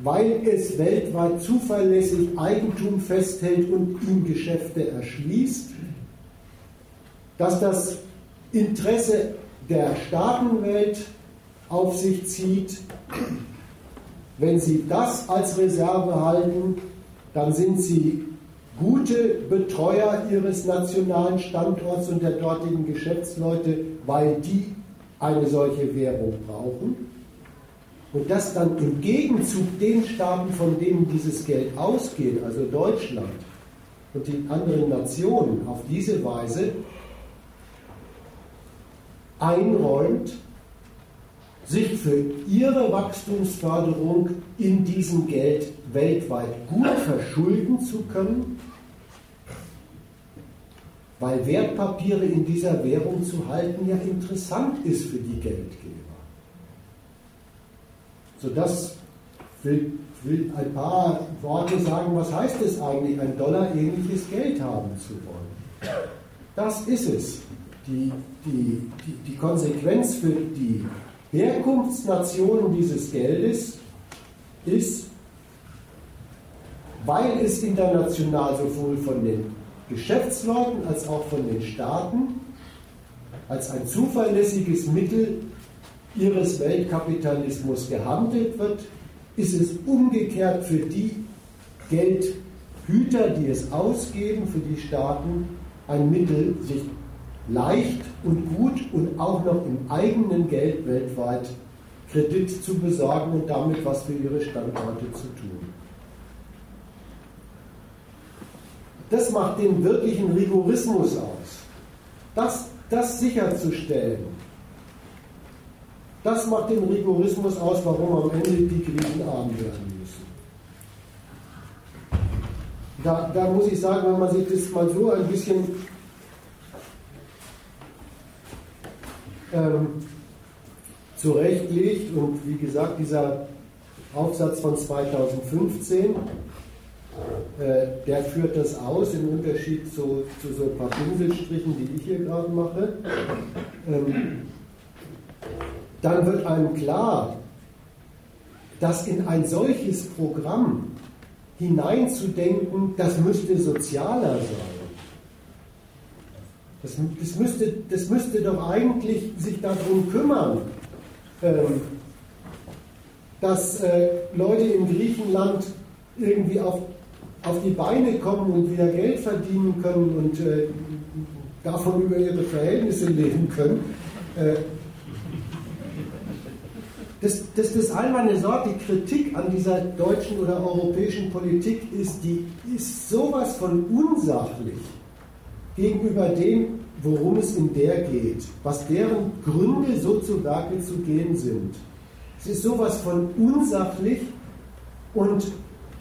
weil es weltweit zuverlässig Eigentum festhält und ihm Geschäfte erschließt, dass das Interesse der Staatenwelt auf sich zieht. Wenn Sie das als Reserve halten, dann sind Sie gute Betreuer Ihres nationalen Standorts und der dortigen Geschäftsleute, weil die eine solche Währung brauchen. Und dass dann im Gegenzug den Staaten, von denen dieses Geld ausgeht, also Deutschland und die anderen Nationen, auf diese Weise einräumt, sich für ihre Wachstumsförderung in diesem Geld weltweit gut verschulden zu können, weil Wertpapiere in dieser Währung zu halten ja interessant ist für die Geldgeber. Sodass will, will ein paar Worte sagen, was heißt es eigentlich, ein Dollar-ähnliches Geld haben zu wollen. Das ist es. Die, die, die, die Konsequenz für die Herkunftsnationen dieses Geldes ist, weil es international sowohl von den Geschäftsleuten als auch von den Staaten als ein zuverlässiges Mittel ihres Weltkapitalismus gehandelt wird, ist es umgekehrt für die Geldhüter, die es ausgeben, für die Staaten, ein Mittel, sich leicht und gut und auch noch im eigenen Geld weltweit Kredit zu besorgen und damit was für ihre Standorte zu tun. Das macht den wirklichen Rigorismus aus. Das, das sicherzustellen, das macht den Rigorismus aus, warum am Ende die Griechen arm werden müssen. Da, da muss ich sagen, wenn man sich das mal so ein bisschen ähm, zurechtlegt und wie gesagt, dieser Aufsatz von 2015, äh, der führt das aus im Unterschied zu, zu so ein paar Pinselstrichen, die ich hier gerade mache. Ähm, dann wird einem klar, dass in ein solches Programm hineinzudenken, das müsste sozialer sein. Das, das, müsste, das müsste doch eigentlich sich darum kümmern, ähm, dass äh, Leute in Griechenland irgendwie auf, auf die Beine kommen und wieder Geld verdienen können und äh, davon über ihre Verhältnisse leben können. Äh, das, das, das alberne Sort, die Kritik an dieser deutschen oder europäischen Politik ist, die ist sowas von unsachlich gegenüber dem, worum es in der geht, was deren Gründe so zu Werke zu gehen sind. Es ist sowas von unsachlich und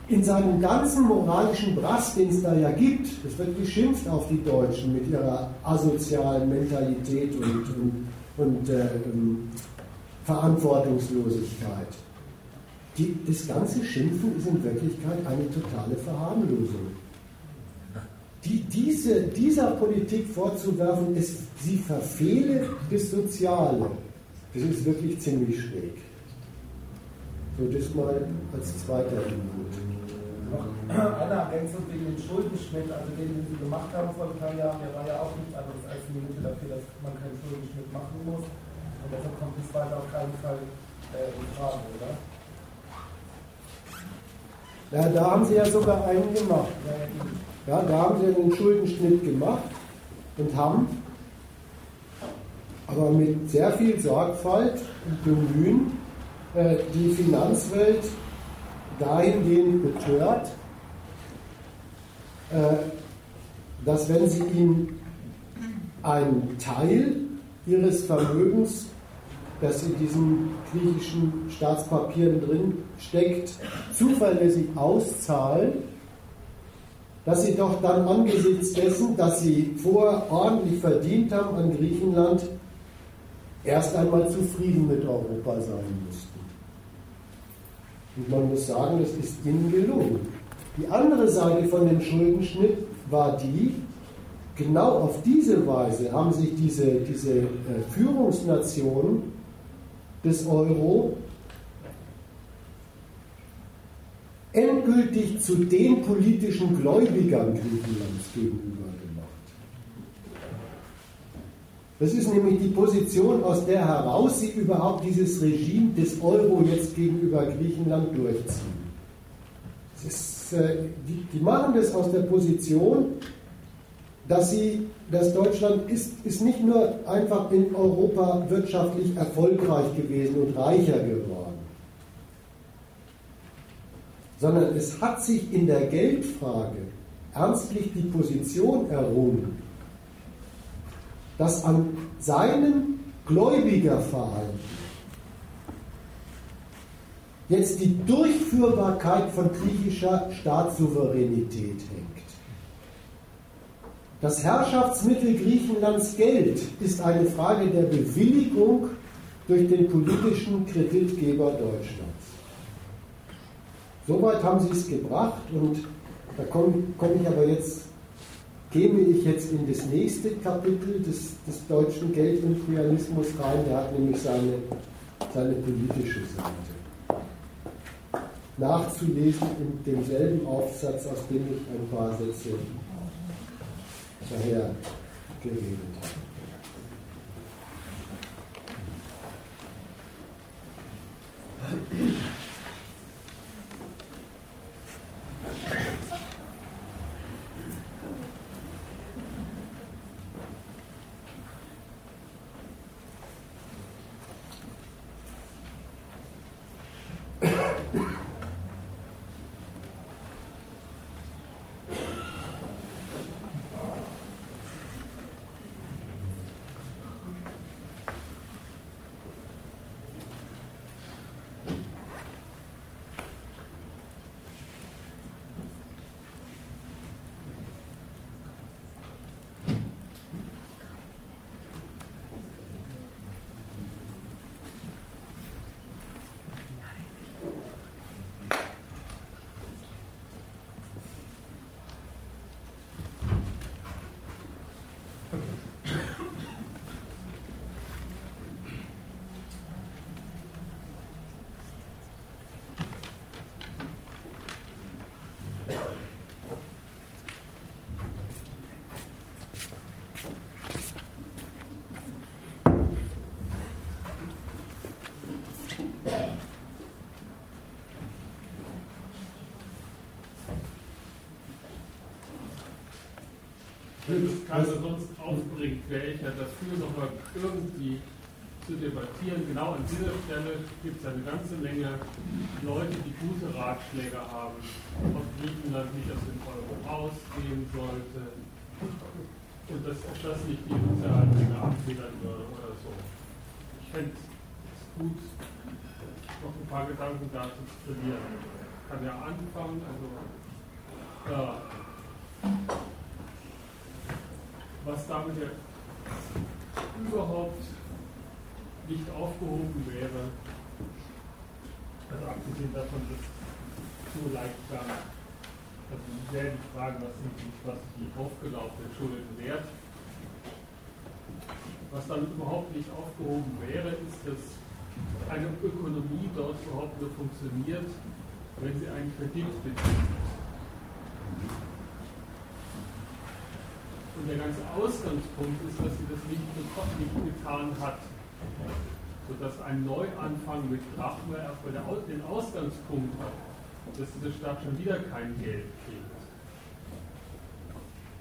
in seinem ganzen moralischen Brass, den es da ja gibt, es wird geschimpft auf die Deutschen mit ihrer asozialen Mentalität und, und, und äh, ähm, Verantwortungslosigkeit. Die, das ganze Schimpfen ist in Wirklichkeit eine totale Verharmlosung. Die, diese, dieser Politik vorzuwerfen, ist, sie verfehle das Soziale. Das ist wirklich ziemlich schräg. So, das mal als zweiter Input. Noch eine Ergänzung wegen dem Schuldenschnitt, also den, den Sie gemacht haben vor ein paar Jahren, der war ja auch nichts anderes als eine Minute dafür, dass man keinen Schuldenschnitt machen muss. Deshalb kommt das weiter auf keinen Fall äh, in Frage, oder? Ja, da haben sie ja sogar einen gemacht. Ja, da haben sie einen Schuldenschnitt gemacht und haben aber mit sehr viel Sorgfalt und Bemühen äh, die Finanzwelt dahingehend betört, äh, dass wenn sie ihm einen Teil ihres Vermögens das in diesen griechischen Staatspapieren drin steckt, zuverlässig auszahlen, dass sie doch dann angesichts dessen, dass sie vorher ordentlich verdient haben an Griechenland, erst einmal zufrieden mit Europa sein müssten. Und man muss sagen, das ist ihnen gelungen. Die andere Seite von dem Schuldenschnitt war die, genau auf diese Weise haben sich diese, diese äh, Führungsnationen des Euro endgültig zu den politischen Gläubigern Griechenlands gegenüber gemacht. Das ist nämlich die Position, aus der heraus sie überhaupt dieses Regime des Euro jetzt gegenüber Griechenland durchziehen. Ist, äh, die, die machen das aus der Position, dass sie dass Deutschland ist, ist nicht nur einfach in Europa wirtschaftlich erfolgreich gewesen und reicher geworden, sondern es hat sich in der Geldfrage ernstlich die Position errungen, dass an seinem Gläubigerverhalten jetzt die Durchführbarkeit von griechischer Staatssouveränität hängt. Das Herrschaftsmittel Griechenlands Geld ist eine Frage der Bewilligung durch den politischen Kreditgeber Deutschlands. Soweit haben sie es gebracht und da komme komm ich aber jetzt, käme ich jetzt in das nächste Kapitel des, des deutschen Geldimperialismus rein, der hat nämlich seine, seine politische Seite. Nachzulesen in demselben Aufsatz, aus dem ich ein paar Sätze daher geredet hat. Keiner sonst aufbringt, wäre ich ja dafür, nochmal irgendwie zu debattieren. Genau an dieser Stelle gibt es eine ganze Menge Leute, die gute Ratschläge haben, ob Griechenland nicht aus dem Euro ausgehen sollte und dass das nicht die Sozialdinge abfedern würde oder so. Ich fände es gut, noch ein paar Gedanken dazu zu verlieren. Ich kann ja anfangen, also äh, damit ja überhaupt nicht aufgehoben wäre, also abgesehen davon, dass so leicht gar also werden fragen, was sind die, was die aufgelaufenen Schulden wert. Was dann überhaupt nicht aufgehoben wäre, ist, dass eine Ökonomie dort überhaupt nur funktioniert, wenn sie einen Kredit bezieht. Und der ganze Ausgangspunkt ist, dass sie das nicht, nicht getan hat. Sodass ein Neuanfang mit Drachme erstmal den Ausgangspunkt hat, dass diese Stadt schon wieder kein Geld kriegt.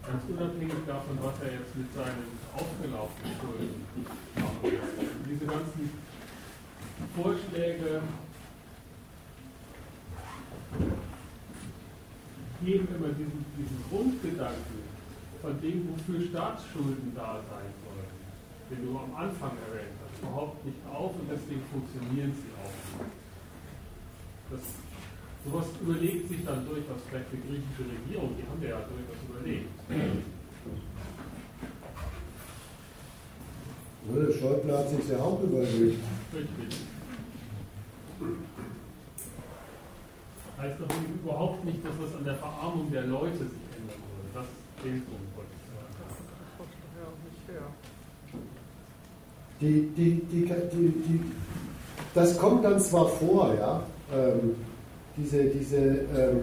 Ganz unabhängig davon, was er jetzt mit seinen aufgelaufenen Schulden macht. Diese ganzen Vorschläge geben immer diesen, diesen Grundgedanken von dem, wofür Staatsschulden da sein sollen, den du am Anfang erwähnt hast, überhaupt nicht auf und deswegen funktionieren sie auch nicht. Das, sowas überlegt sich dann durchaus vielleicht die griechische Regierung, die haben ja durchaus überlegt. Der Schäuble hat sich ja auch überlegt. Richtig. Heißt doch überhaupt nicht, dass das an der Verarmung der Leute sich ändern würde. Das fehlt uns. Die, die, die, die, das kommt dann zwar vor, ja, ähm, diese, diese, ähm,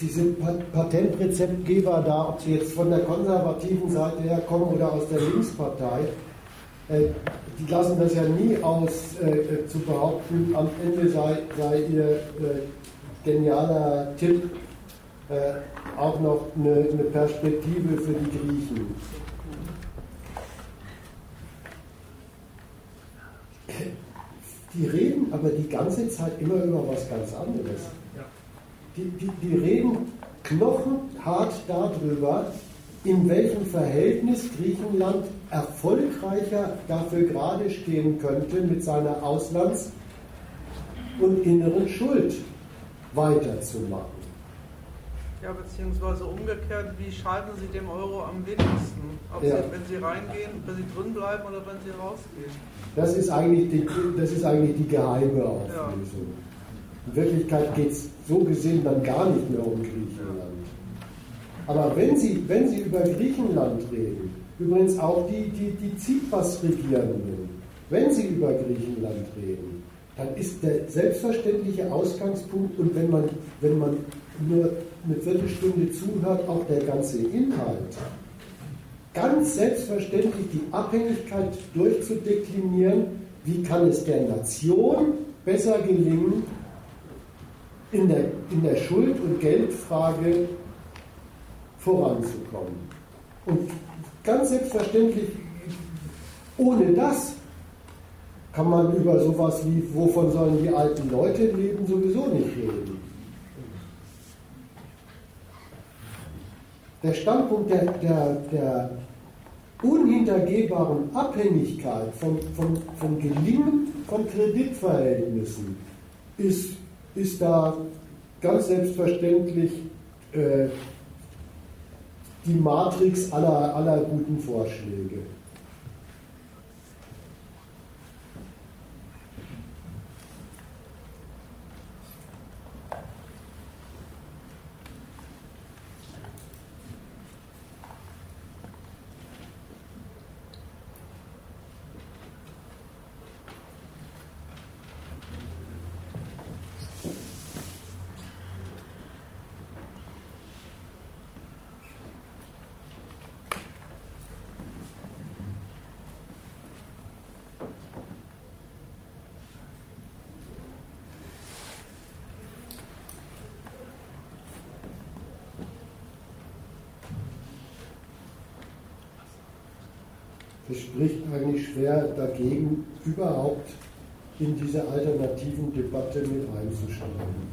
diese Patentrezeptgeber da, ob sie jetzt von der konservativen Seite her kommen oder aus der Linkspartei, äh, die lassen das ja nie aus, äh, zu behaupten, am Ende sei, sei ihr äh, genialer Tipp äh, auch noch eine, eine Perspektive für die Griechen. Die reden aber die ganze Zeit immer über was ganz anderes. Die, die, die reden knochenhart darüber, in welchem Verhältnis Griechenland erfolgreicher dafür gerade stehen könnte, mit seiner Auslands- und inneren Schuld weiterzumachen. Ja, beziehungsweise umgekehrt, wie schaden Sie dem Euro am wenigsten? Ob ja. Sie, wenn Sie reingehen, wenn Sie drin bleiben oder wenn Sie rausgehen? Das ist eigentlich die, das ist eigentlich die geheime Auflösung. Ja. In Wirklichkeit geht es so gesehen dann gar nicht mehr um Griechenland. Aber wenn Sie, wenn Sie über Griechenland reden, übrigens auch die, die, die Tsipras-Regierenden, wenn Sie über Griechenland reden, dann ist der selbstverständliche Ausgangspunkt und wenn man, wenn man nur eine Viertelstunde zuhört, auch der ganze Inhalt, ganz selbstverständlich die Abhängigkeit durchzudeklinieren, wie kann es der Nation besser gelingen, in der, in der Schuld- und Geldfrage voranzukommen. Und ganz selbstverständlich, ohne das kann man über sowas wie, wovon sollen die alten Leute leben, sowieso nicht reden. Der Standpunkt der, der, der unhintergehbaren Abhängigkeit vom, vom, vom Gelingen von Kreditverhältnissen ist, ist da ganz selbstverständlich äh, die Matrix aller, aller guten Vorschläge. Schwer dagegen, überhaupt in diese alternativen Debatte mit einzusteigen.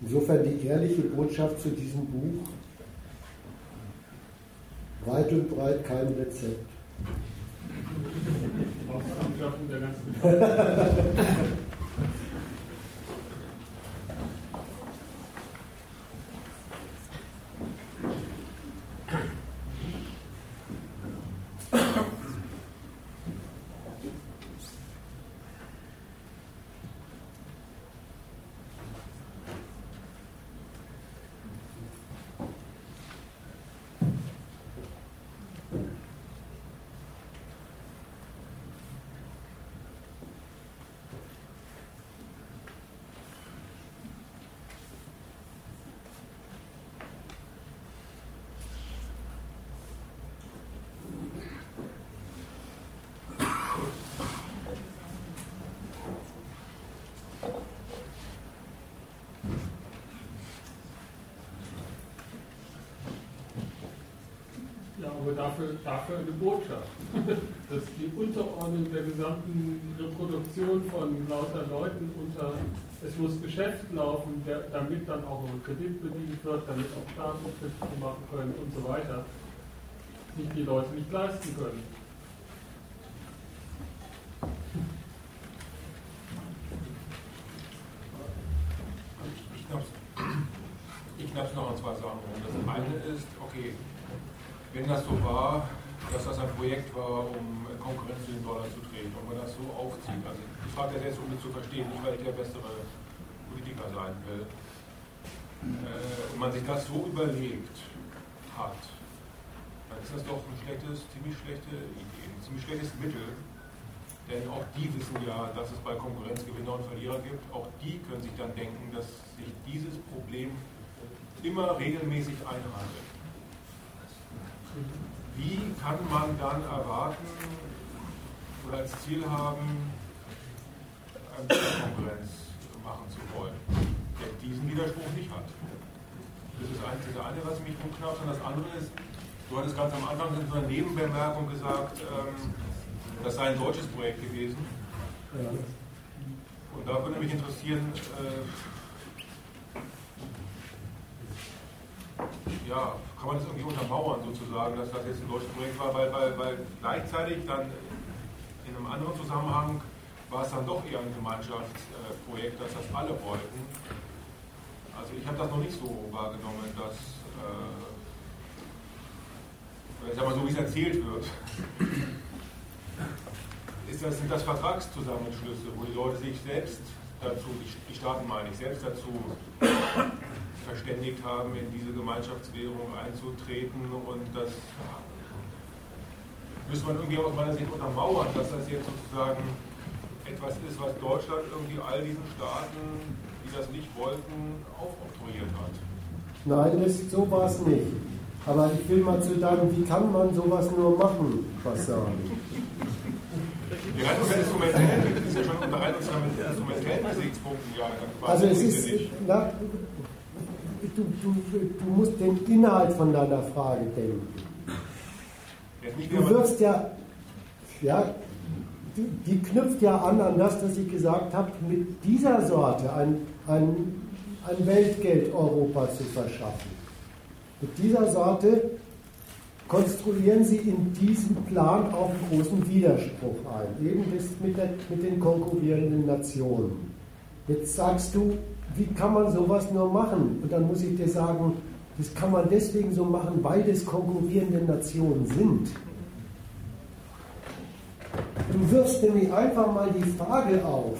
Insofern die ehrliche Botschaft zu diesem Buch, breit kein Rezept. Aber dafür, dafür eine Botschaft. dass die Unterordnung der gesamten Reproduktion von lauter Leuten unter, es muss Geschäft laufen, der, damit dann auch ein Kredit bedient wird, damit auch Staaten Kredite machen können und so weiter, sich die Leute nicht leisten können. Ich glaube es noch an zwei Sachen. Das eine ist, okay, wenn das so war, dass das ein Projekt war, um Konkurrenz zu den Dollar zu treten, und man das so aufzieht. Also ich frage das jetzt, um es zu verstehen, nicht weil ich der bessere Politiker sein will. Äh, und man sich das so überlegt hat, dann ist das doch ein schlechtes, ziemlich schlechte Idee, ein ziemlich schlechtes Mittel. Denn auch die wissen ja, dass es bei Konkurrenz Gewinner und Verlierer gibt. Auch die können sich dann denken, dass sich dieses Problem immer regelmäßig einhandelt. Wie kann man dann erwarten oder als Ziel haben, Konkurrenz machen zu wollen, der diesen Widerspruch nicht hat? Das ist das eine, was mich umknappt. Und das andere ist, du hattest ganz am Anfang in so einer Nebenbemerkung gesagt, ähm, das sei ein deutsches Projekt gewesen. Und da würde mich interessieren, äh, ja, kann man das irgendwie untermauern sozusagen, dass das jetzt ein deutsches Projekt war, weil, weil, weil gleichzeitig dann in einem anderen Zusammenhang war es dann doch eher ein Gemeinschaftsprojekt, dass das alle wollten. Also ich habe das noch nicht so wahrgenommen, dass, äh, ich sag mal so wie es erzählt wird, ist das, sind das Vertragszusammenschlüsse, wo die Leute sich selbst dazu, die Staaten meine ich, selbst dazu verständigt haben, in diese Gemeinschaftswährung einzutreten. Und das müsste man irgendwie aus meiner Sicht untermauern, dass das jetzt sozusagen etwas ist, was Deutschland irgendwie all diesen Staaten, die das nicht wollten, aufoktroyiert hat. Nein, so war es nicht. Aber ich will mal zu sagen, wie kann man sowas nur machen, was sagen? Ja ja. Also es ist, na, du, du, du musst den Inhalt von deiner Frage denken. Du wirst ja, ja, die, knüpft ja an an das, was ich gesagt habe, mit dieser Sorte ein, ein, ein Weltgeld Europa zu verschaffen. Mit dieser Sorte konstruieren sie in diesem Plan auch einen großen Widerspruch ein, eben mit, der, mit den konkurrierenden Nationen. Jetzt sagst du, wie kann man sowas nur machen? Und dann muss ich dir sagen, das kann man deswegen so machen, weil das konkurrierende Nationen sind. Du wirfst nämlich einfach mal die Frage auf,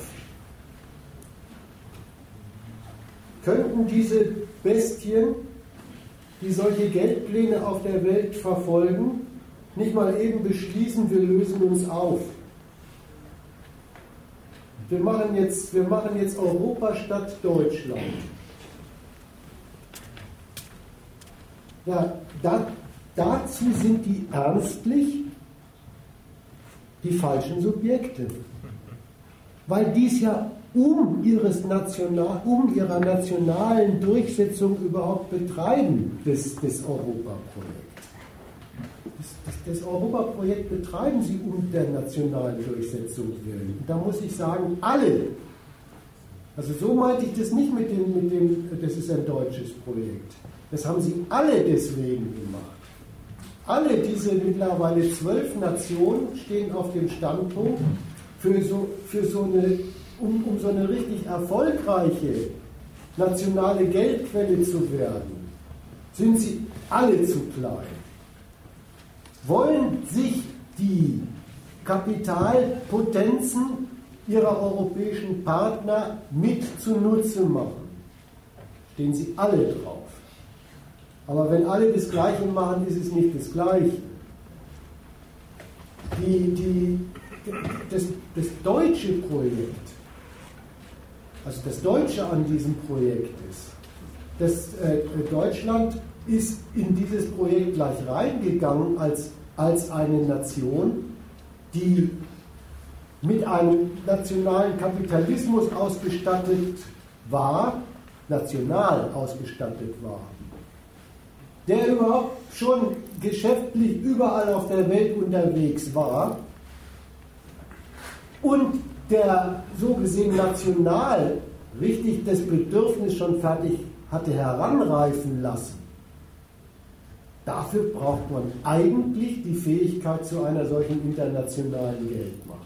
könnten diese Bestien, die solche Geldpläne auf der Welt verfolgen, nicht mal eben beschließen, wir lösen uns auf? Wir machen jetzt, wir machen jetzt Europa statt Deutschland. Ja, da, dazu sind die ernstlich die falschen Subjekte. Weil dies ja um, ihres National, um ihrer nationalen Durchsetzung überhaupt betreiben, das, das Europaprojekt. Das, Europaprojekt betreiben sie um der nationalen Durchsetzung willen. Und da muss ich sagen, alle, also so meinte ich das nicht mit dem, mit dem, das ist ein deutsches Projekt. Das haben sie alle deswegen gemacht. Alle diese mittlerweile zwölf Nationen stehen auf dem Standpunkt, für so, für so eine, um, um so eine richtig erfolgreiche nationale Geldquelle zu werden, sind sie alle zu klein. Wollen sich die Kapitalpotenzen ihrer europäischen Partner mit zunutze machen, stehen sie alle drauf. Aber wenn alle das Gleiche machen, ist es nicht das Gleiche. Die, die, das, das deutsche Projekt, also das Deutsche an diesem Projekt ist, dass äh, Deutschland ist in dieses Projekt gleich reingegangen als, als eine Nation, die mit einem nationalen Kapitalismus ausgestattet war, national ausgestattet war der überhaupt schon geschäftlich überall auf der Welt unterwegs war und der so gesehen national richtig das Bedürfnis schon fertig hatte heranreifen lassen. Dafür braucht man eigentlich die Fähigkeit zu einer solchen internationalen Geldmacht.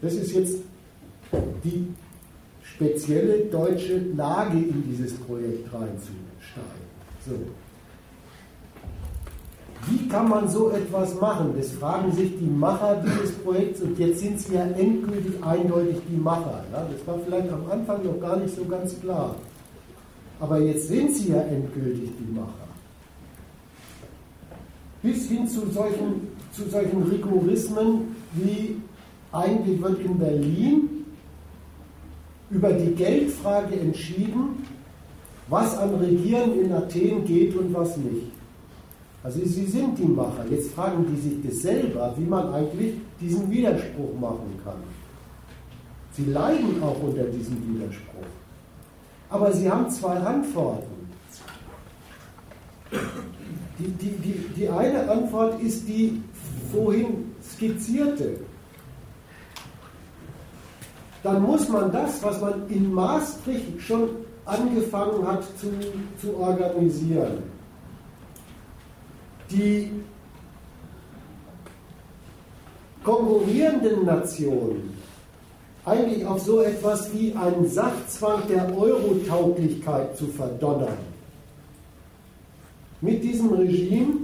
Das ist jetzt die spezielle deutsche Lage in dieses Projekt reinzusteigen. So. Wie kann man so etwas machen? Das fragen sich die Macher dieses Projekts und jetzt sind sie ja endgültig eindeutig die Macher. Ja? Das war vielleicht am Anfang noch gar nicht so ganz klar. Aber jetzt sind sie ja endgültig die Macher. Bis hin zu solchen, zu solchen Rigorismen wie eigentlich wird in Berlin über die Geldfrage entschieden, was an Regieren in Athen geht und was nicht. Also sie sind die Macher. Jetzt fragen die sich das selber, wie man eigentlich diesen Widerspruch machen kann. Sie leiden auch unter diesem Widerspruch. Aber sie haben zwei Antworten. Die, die, die, die eine Antwort ist die vorhin skizzierte dann muss man das, was man in Maastricht schon angefangen hat zu, zu organisieren, die konkurrierenden Nationen eigentlich auf so etwas wie einen Sachzwang der Eurotauglichkeit zu verdonnern. Mit diesem Regime,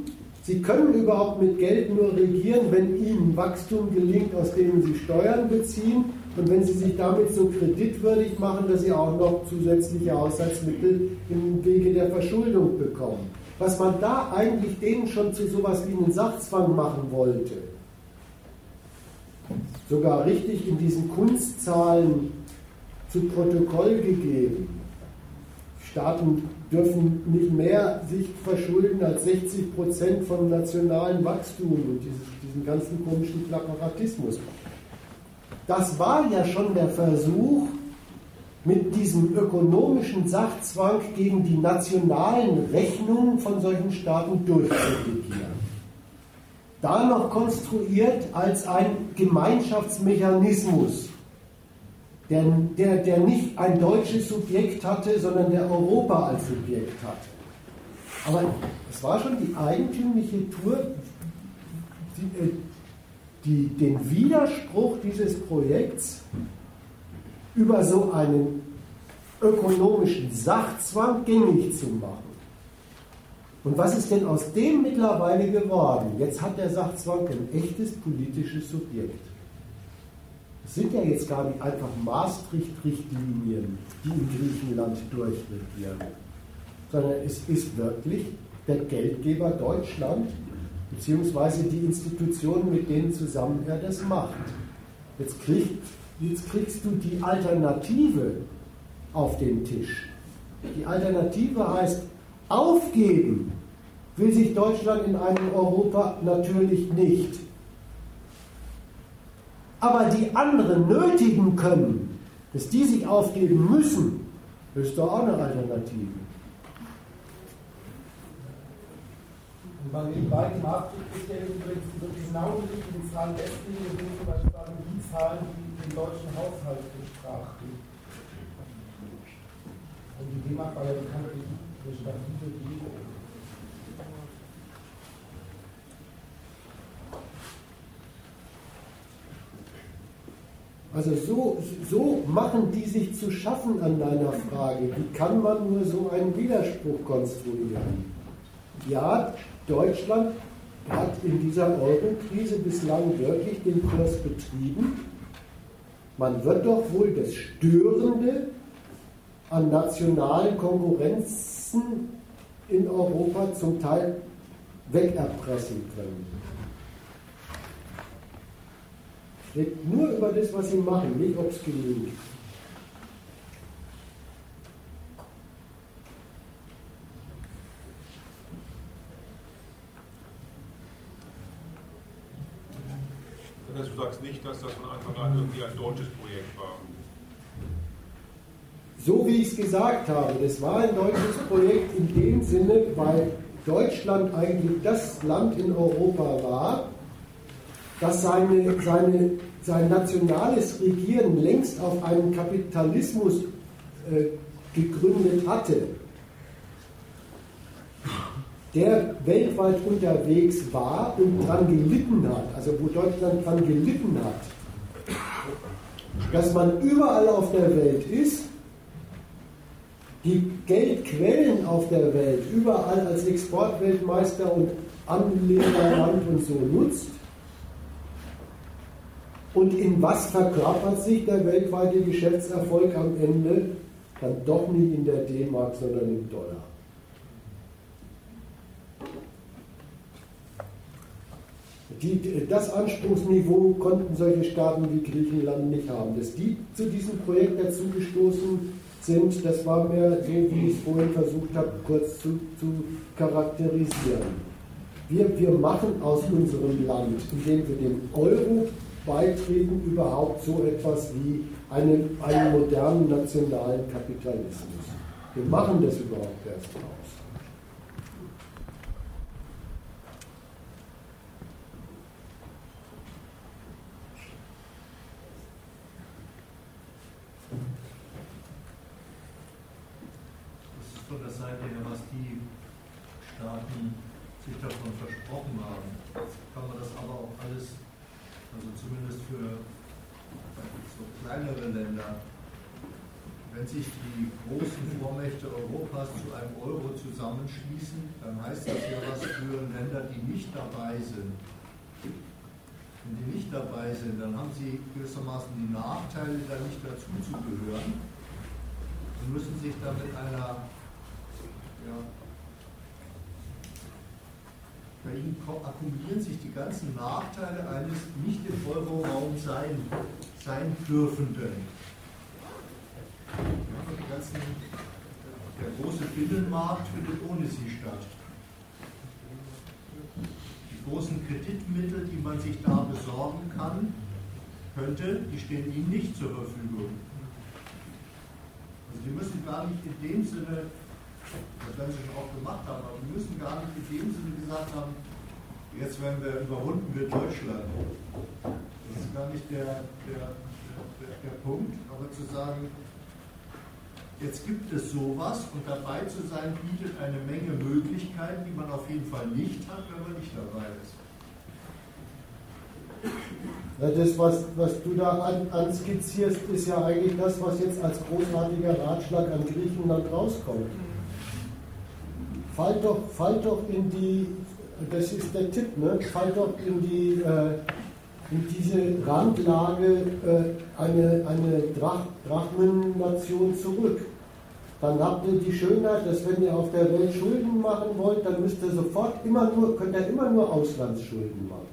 sie können überhaupt mit Geld nur regieren, wenn ihnen Wachstum gelingt, aus dem sie Steuern beziehen und wenn Sie sich damit so kreditwürdig machen, dass Sie auch noch zusätzliche Haushaltsmittel im Wege der Verschuldung bekommen. Was man da eigentlich denen schon zu sowas wie einen Sachzwang machen wollte, sogar richtig in diesen Kunstzahlen zu Protokoll gegeben. Staaten dürfen nicht mehr sich verschulden als 60 Prozent vom nationalen Wachstum und diesen ganzen komischen Klapperatismus das war ja schon der Versuch, mit diesem ökonomischen Sachzwang gegen die nationalen Rechnungen von solchen Staaten durchzuregieren. Da noch konstruiert als ein Gemeinschaftsmechanismus, der, der, der nicht ein deutsches Subjekt hatte, sondern der Europa als Subjekt hatte. Aber es war schon die eigentümliche Tour, die, äh, die, den Widerspruch dieses Projekts über so einen ökonomischen Sachzwang gängig zu machen. Und was ist denn aus dem mittlerweile geworden? Jetzt hat der Sachzwang ein echtes politisches Subjekt. Es sind ja jetzt gar nicht einfach Maastricht-Richtlinien, die in Griechenland durchregieren, sondern es ist wirklich der Geldgeber Deutschland, beziehungsweise die Institutionen, mit denen zusammen er das macht. Jetzt, krieg, jetzt kriegst du die Alternative auf den Tisch. Die Alternative heißt aufgeben will sich Deutschland in einem Europa natürlich nicht. Aber die anderen nötigen können, dass die sich aufgeben müssen, ist doch auch eine Alternative. Und bei den beiden Maastricht-Kriterien übrigens die genau richtigen Zahlen deswegen sind zum Beispiel die Zahlen, die den deutschen Haushalt bestrafen. Und die D-Mark war ja bekanntlich eine stabile Währung. Also so, so machen die sich zu schaffen an deiner Frage. Wie kann man nur so einen Widerspruch konstruieren? Ja, Deutschland hat in dieser Euro-Krise bislang wirklich den Kurs betrieben. Man wird doch wohl das Störende an nationalen Konkurrenzen in Europa zum Teil wegerpressen können. Redet nur über das, was sie machen, nicht ob es genügt. Das heißt, du sagst nicht, dass das von Anfang an irgendwie ein deutsches Projekt war. So wie ich es gesagt habe, das war ein deutsches Projekt in dem Sinne, weil Deutschland eigentlich das Land in Europa war, das seine, seine, sein nationales Regieren längst auf einen Kapitalismus äh, gegründet hatte, der weltweit unterwegs war und daran gelitten hat, also wo Deutschland daran gelitten hat, dass man überall auf der Welt ist, die Geldquellen auf der Welt überall als Exportweltmeister und Anlegerland und so nutzt und in was verkörpert sich der weltweite Geschäftserfolg am Ende? Dann doch nicht in der D-Mark, sondern im Dollar. Die, das Anspruchsniveau konnten solche Staaten wie Griechenland nicht haben. Dass die zu diesem Projekt dazugestoßen sind, das war mir so, wie ich es vorhin versucht habe, kurz zu, zu charakterisieren. Wir, wir machen aus unserem Land, indem wir den Euro beitreten, überhaupt so etwas wie einen, einen modernen nationalen Kapitalismus. Wir machen das überhaupt erst aus. Das ist von der Seite her, was die Staaten sich davon versprochen haben. Kann man das aber auch alles also zumindest für so kleinere Länder, wenn sich die großen Vormächte Europas zu einem Euro zusammenschließen, dann heißt das ja was für Länder, die nicht dabei sind. Wenn die nicht dabei sind, dann haben sie gewissermaßen die Nachteile, da nicht dazu zu gehören und müssen sich dann mit einer bei ihnen akkumulieren sich die ganzen Nachteile eines nicht im Euroraum sein, sein dürfenden. Ganzen, der große Binnenmarkt findet ohne sie statt. Die großen Kreditmittel, die man sich da besorgen kann, könnte, die stehen ihnen nicht zur Verfügung. Also die müssen gar nicht in dem Sinne das werden sie schon auch gemacht haben, aber wir müssen gar nicht in dem Sinne gesagt haben, jetzt werden wir überwunden wir Deutschland. Das ist gar nicht der, der, der, der Punkt, aber zu sagen, jetzt gibt es sowas und dabei zu sein bietet eine Menge Möglichkeiten, die man auf jeden Fall nicht hat, wenn man nicht dabei ist. Das, was, was du da an, anskizzierst, ist ja eigentlich das, was jetzt als großartiger Ratschlag an Griechenland rauskommt fall doch, fall doch in die, das ist der Tipp, ne? fall doch in die, äh, in diese Randlage äh, eine, eine Drach, Drachmen-Nation zurück. Dann habt ihr die Schönheit, dass wenn ihr auf der Welt Schulden machen wollt, dann müsst ihr sofort immer nur, könnt ihr immer nur Auslandsschulden machen.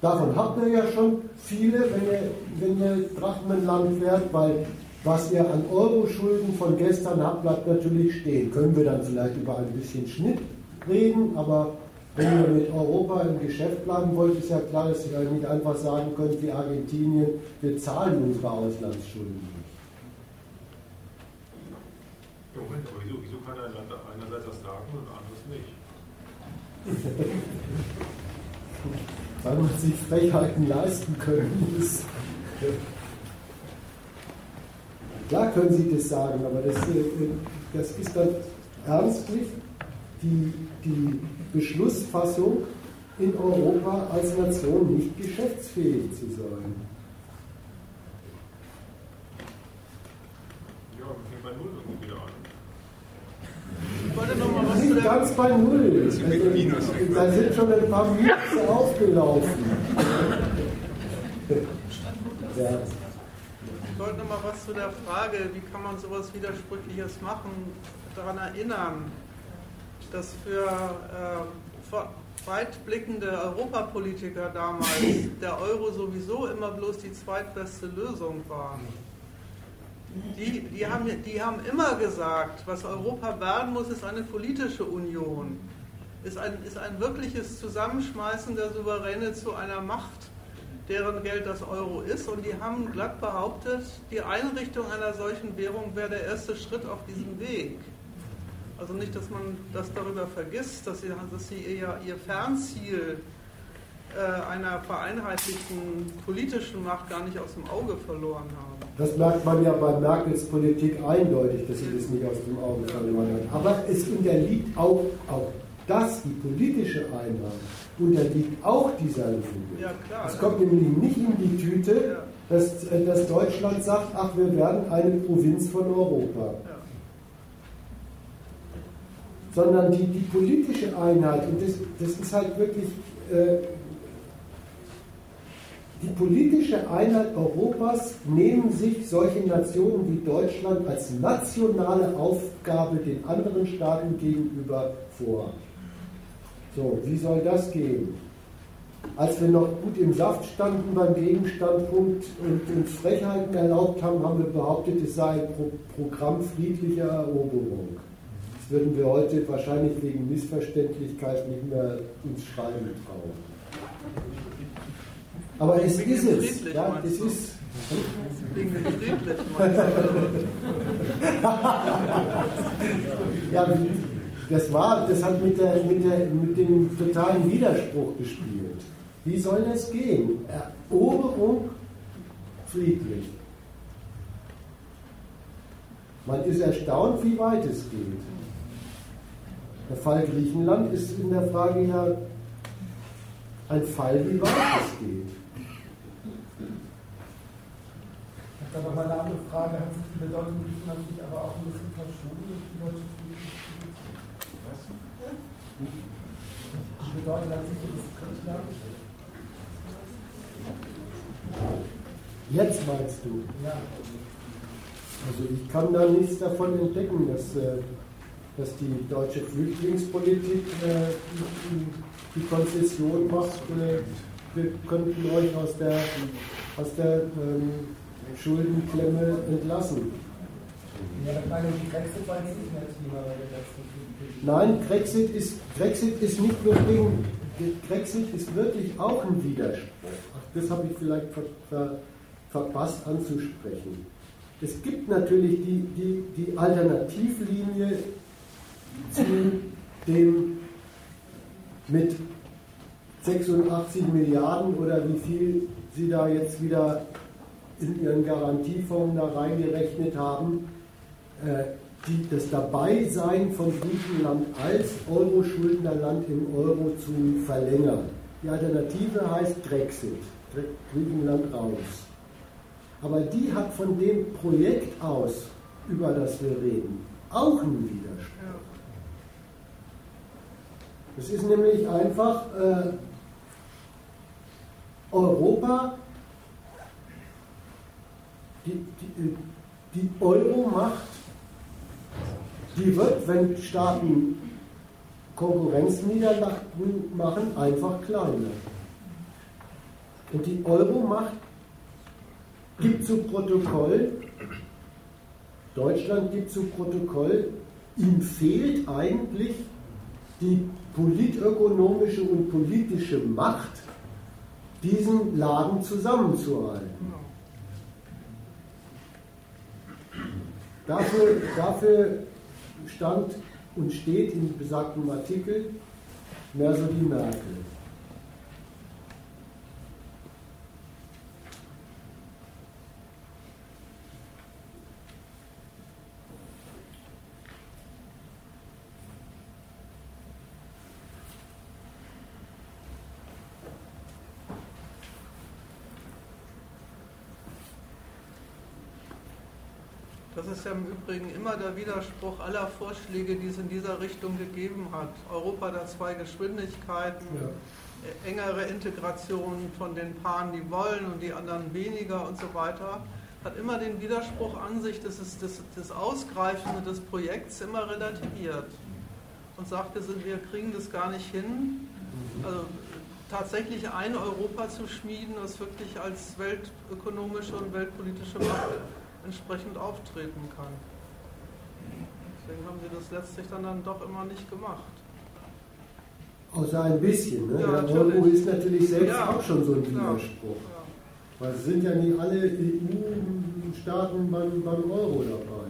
Davon habt ihr ja schon viele, wenn ihr, wenn ihr Drachmenland werdet, weil was ihr an Euro-Schulden von gestern habt, bleibt natürlich stehen. Können wir dann vielleicht über ein bisschen Schnitt reden, aber wenn ihr mit Europa im Geschäft bleiben wollt, ist ja klar, dass ihr nicht einfach sagen könnt, wie Argentinien, wir zahlen unsere Auslandsschulden nicht. Moment, aber wieso, wieso kann ein Land einerseits das sagen und anderes nicht? Weil man sich Frechheiten leisten können muss. Klar können Sie das sagen, aber das, äh, das ist dann ernstlich die, die Beschlussfassung in Europa als Nation nicht geschäftsfähig zu sein. Ja, bei Null irgendwie wieder an. Ich wollte noch mal was Nicht ganz bei Null. Also, da sind schon ein paar Minus aufgelaufen. Ja. Ich wollte noch mal was zu der Frage, wie kann man sowas Widersprüchliches machen, daran erinnern, dass für äh, weitblickende Europapolitiker damals der Euro sowieso immer bloß die zweitbeste Lösung war. Die, die, haben, die haben immer gesagt, was Europa werden muss, ist eine politische Union, ist ein, ist ein wirkliches Zusammenschmeißen der Souveräne zu einer Macht, deren Geld das Euro ist. Und die haben glatt behauptet, die Einrichtung einer solchen Währung wäre der erste Schritt auf diesem Weg. Also nicht, dass man das darüber vergisst, dass sie, dass sie ihr, ihr Fernziel äh, einer vereinheitlichten politischen Macht gar nicht aus dem Auge verloren haben. Das merkt man ja bei Merkels Politik eindeutig, dass sie das nicht aus dem Auge verloren hat. Aber es unterliegt auch, auch das, die politische Einheit, unterliegt auch dieser Logik. Ja. Es kommt nämlich nicht in die Tüte, dass, äh, dass Deutschland sagt, ach, wir werden eine Provinz von Europa. Ja. Sondern die, die politische Einheit, und das, das ist halt wirklich äh, die politische Einheit Europas nehmen sich solche Nationen wie Deutschland als nationale Aufgabe den anderen Staaten gegenüber vor. So, wie soll das gehen? Als wir noch gut im Saft standen beim Gegenstandpunkt und uns Frechheiten erlaubt haben, haben wir behauptet, es sei ein Pro Programm friedlicher Eroberung. Das würden wir heute wahrscheinlich wegen Missverständlichkeit nicht mehr uns schreiben trauen. Aber es ist es. Ja, es ist. Ja, das war, das hat mit, der, mit, der, mit dem totalen Widerspruch gespielt. Wie soll das gehen? Eroberung friedlich. Man ist erstaunt, wie weit es geht. Der Fall Griechenland ist in der Frage ja ein Fall, wie weit es geht. Ich habe aber mal eine andere Frage. Hat sich die Bedeutung Griechenland nicht aber auch ein bisschen verschoben die deutsche Bedeutung hat sich das Griechenland? Jetzt meinst du? Ja. Also ich kann da nichts davon entdecken, dass, äh, dass die deutsche Flüchtlingspolitik äh, die- Konzession macht, äh, wir könnten euch aus der, aus der ähm, Schuldenklemme entlassen. Ja, ich meine, die Brexit war nicht mehr Thema bei der letzten Politik. Nein, Brexit ist, Brexit ist nicht nur wegen, Brexit ist wirklich auch ein Widerspruch. Das habe ich vielleicht ver, ver, verpasst anzusprechen. Es gibt natürlich die, die, die Alternativlinie zu dem mit 86 Milliarden oder wie viel Sie da jetzt wieder in Ihren Garantiefonds da reingerechnet haben, äh, das Dabeisein von Griechenland als Euro-Schuldnerland im Euro zu verlängern. Die Alternative heißt Brexit, Gr- Griechenland raus. Aber die hat von dem Projekt aus, über das wir reden, auch einen Widerspruch. Es ist nämlich einfach äh, Europa, die, die, die Euro-Macht, die wird, wenn Staaten Konkurrenzniederlagen machen, einfach kleiner. Und die Euro-Macht gibt zu Protokoll, Deutschland gibt zu Protokoll, ihm fehlt eigentlich die politökonomische und politische Macht, diesen Laden zusammenzuhalten. Dafür, dafür stand und steht in besagtem Artikel mehr so die Merkel. Das ist ja im Übrigen immer der Widerspruch aller Vorschläge, die es in dieser Richtung gegeben hat. Europa der zwei Geschwindigkeiten, Ja. äh, engere Integration von den Paaren, die wollen und die anderen weniger und so weiter, hat immer den Widerspruch an sich, dass es das, das Ausgreifende des Projekts immer relativiert und sagt, wir, sind, wir kriegen das gar nicht hin. Also tatsächlich ein Europa zu schmieden, das wirklich als weltökonomische und weltpolitische Macht entsprechend auftreten kann. Deswegen haben sie das letztlich dann, dann doch immer nicht gemacht. Außer ein bisschen. Ne? Ja, der Euro ist natürlich selbst Ja, auch schon so ein. Widerspruch. Ja. Weil es sind ja nicht alle EU-Staaten beim, beim Euro dabei.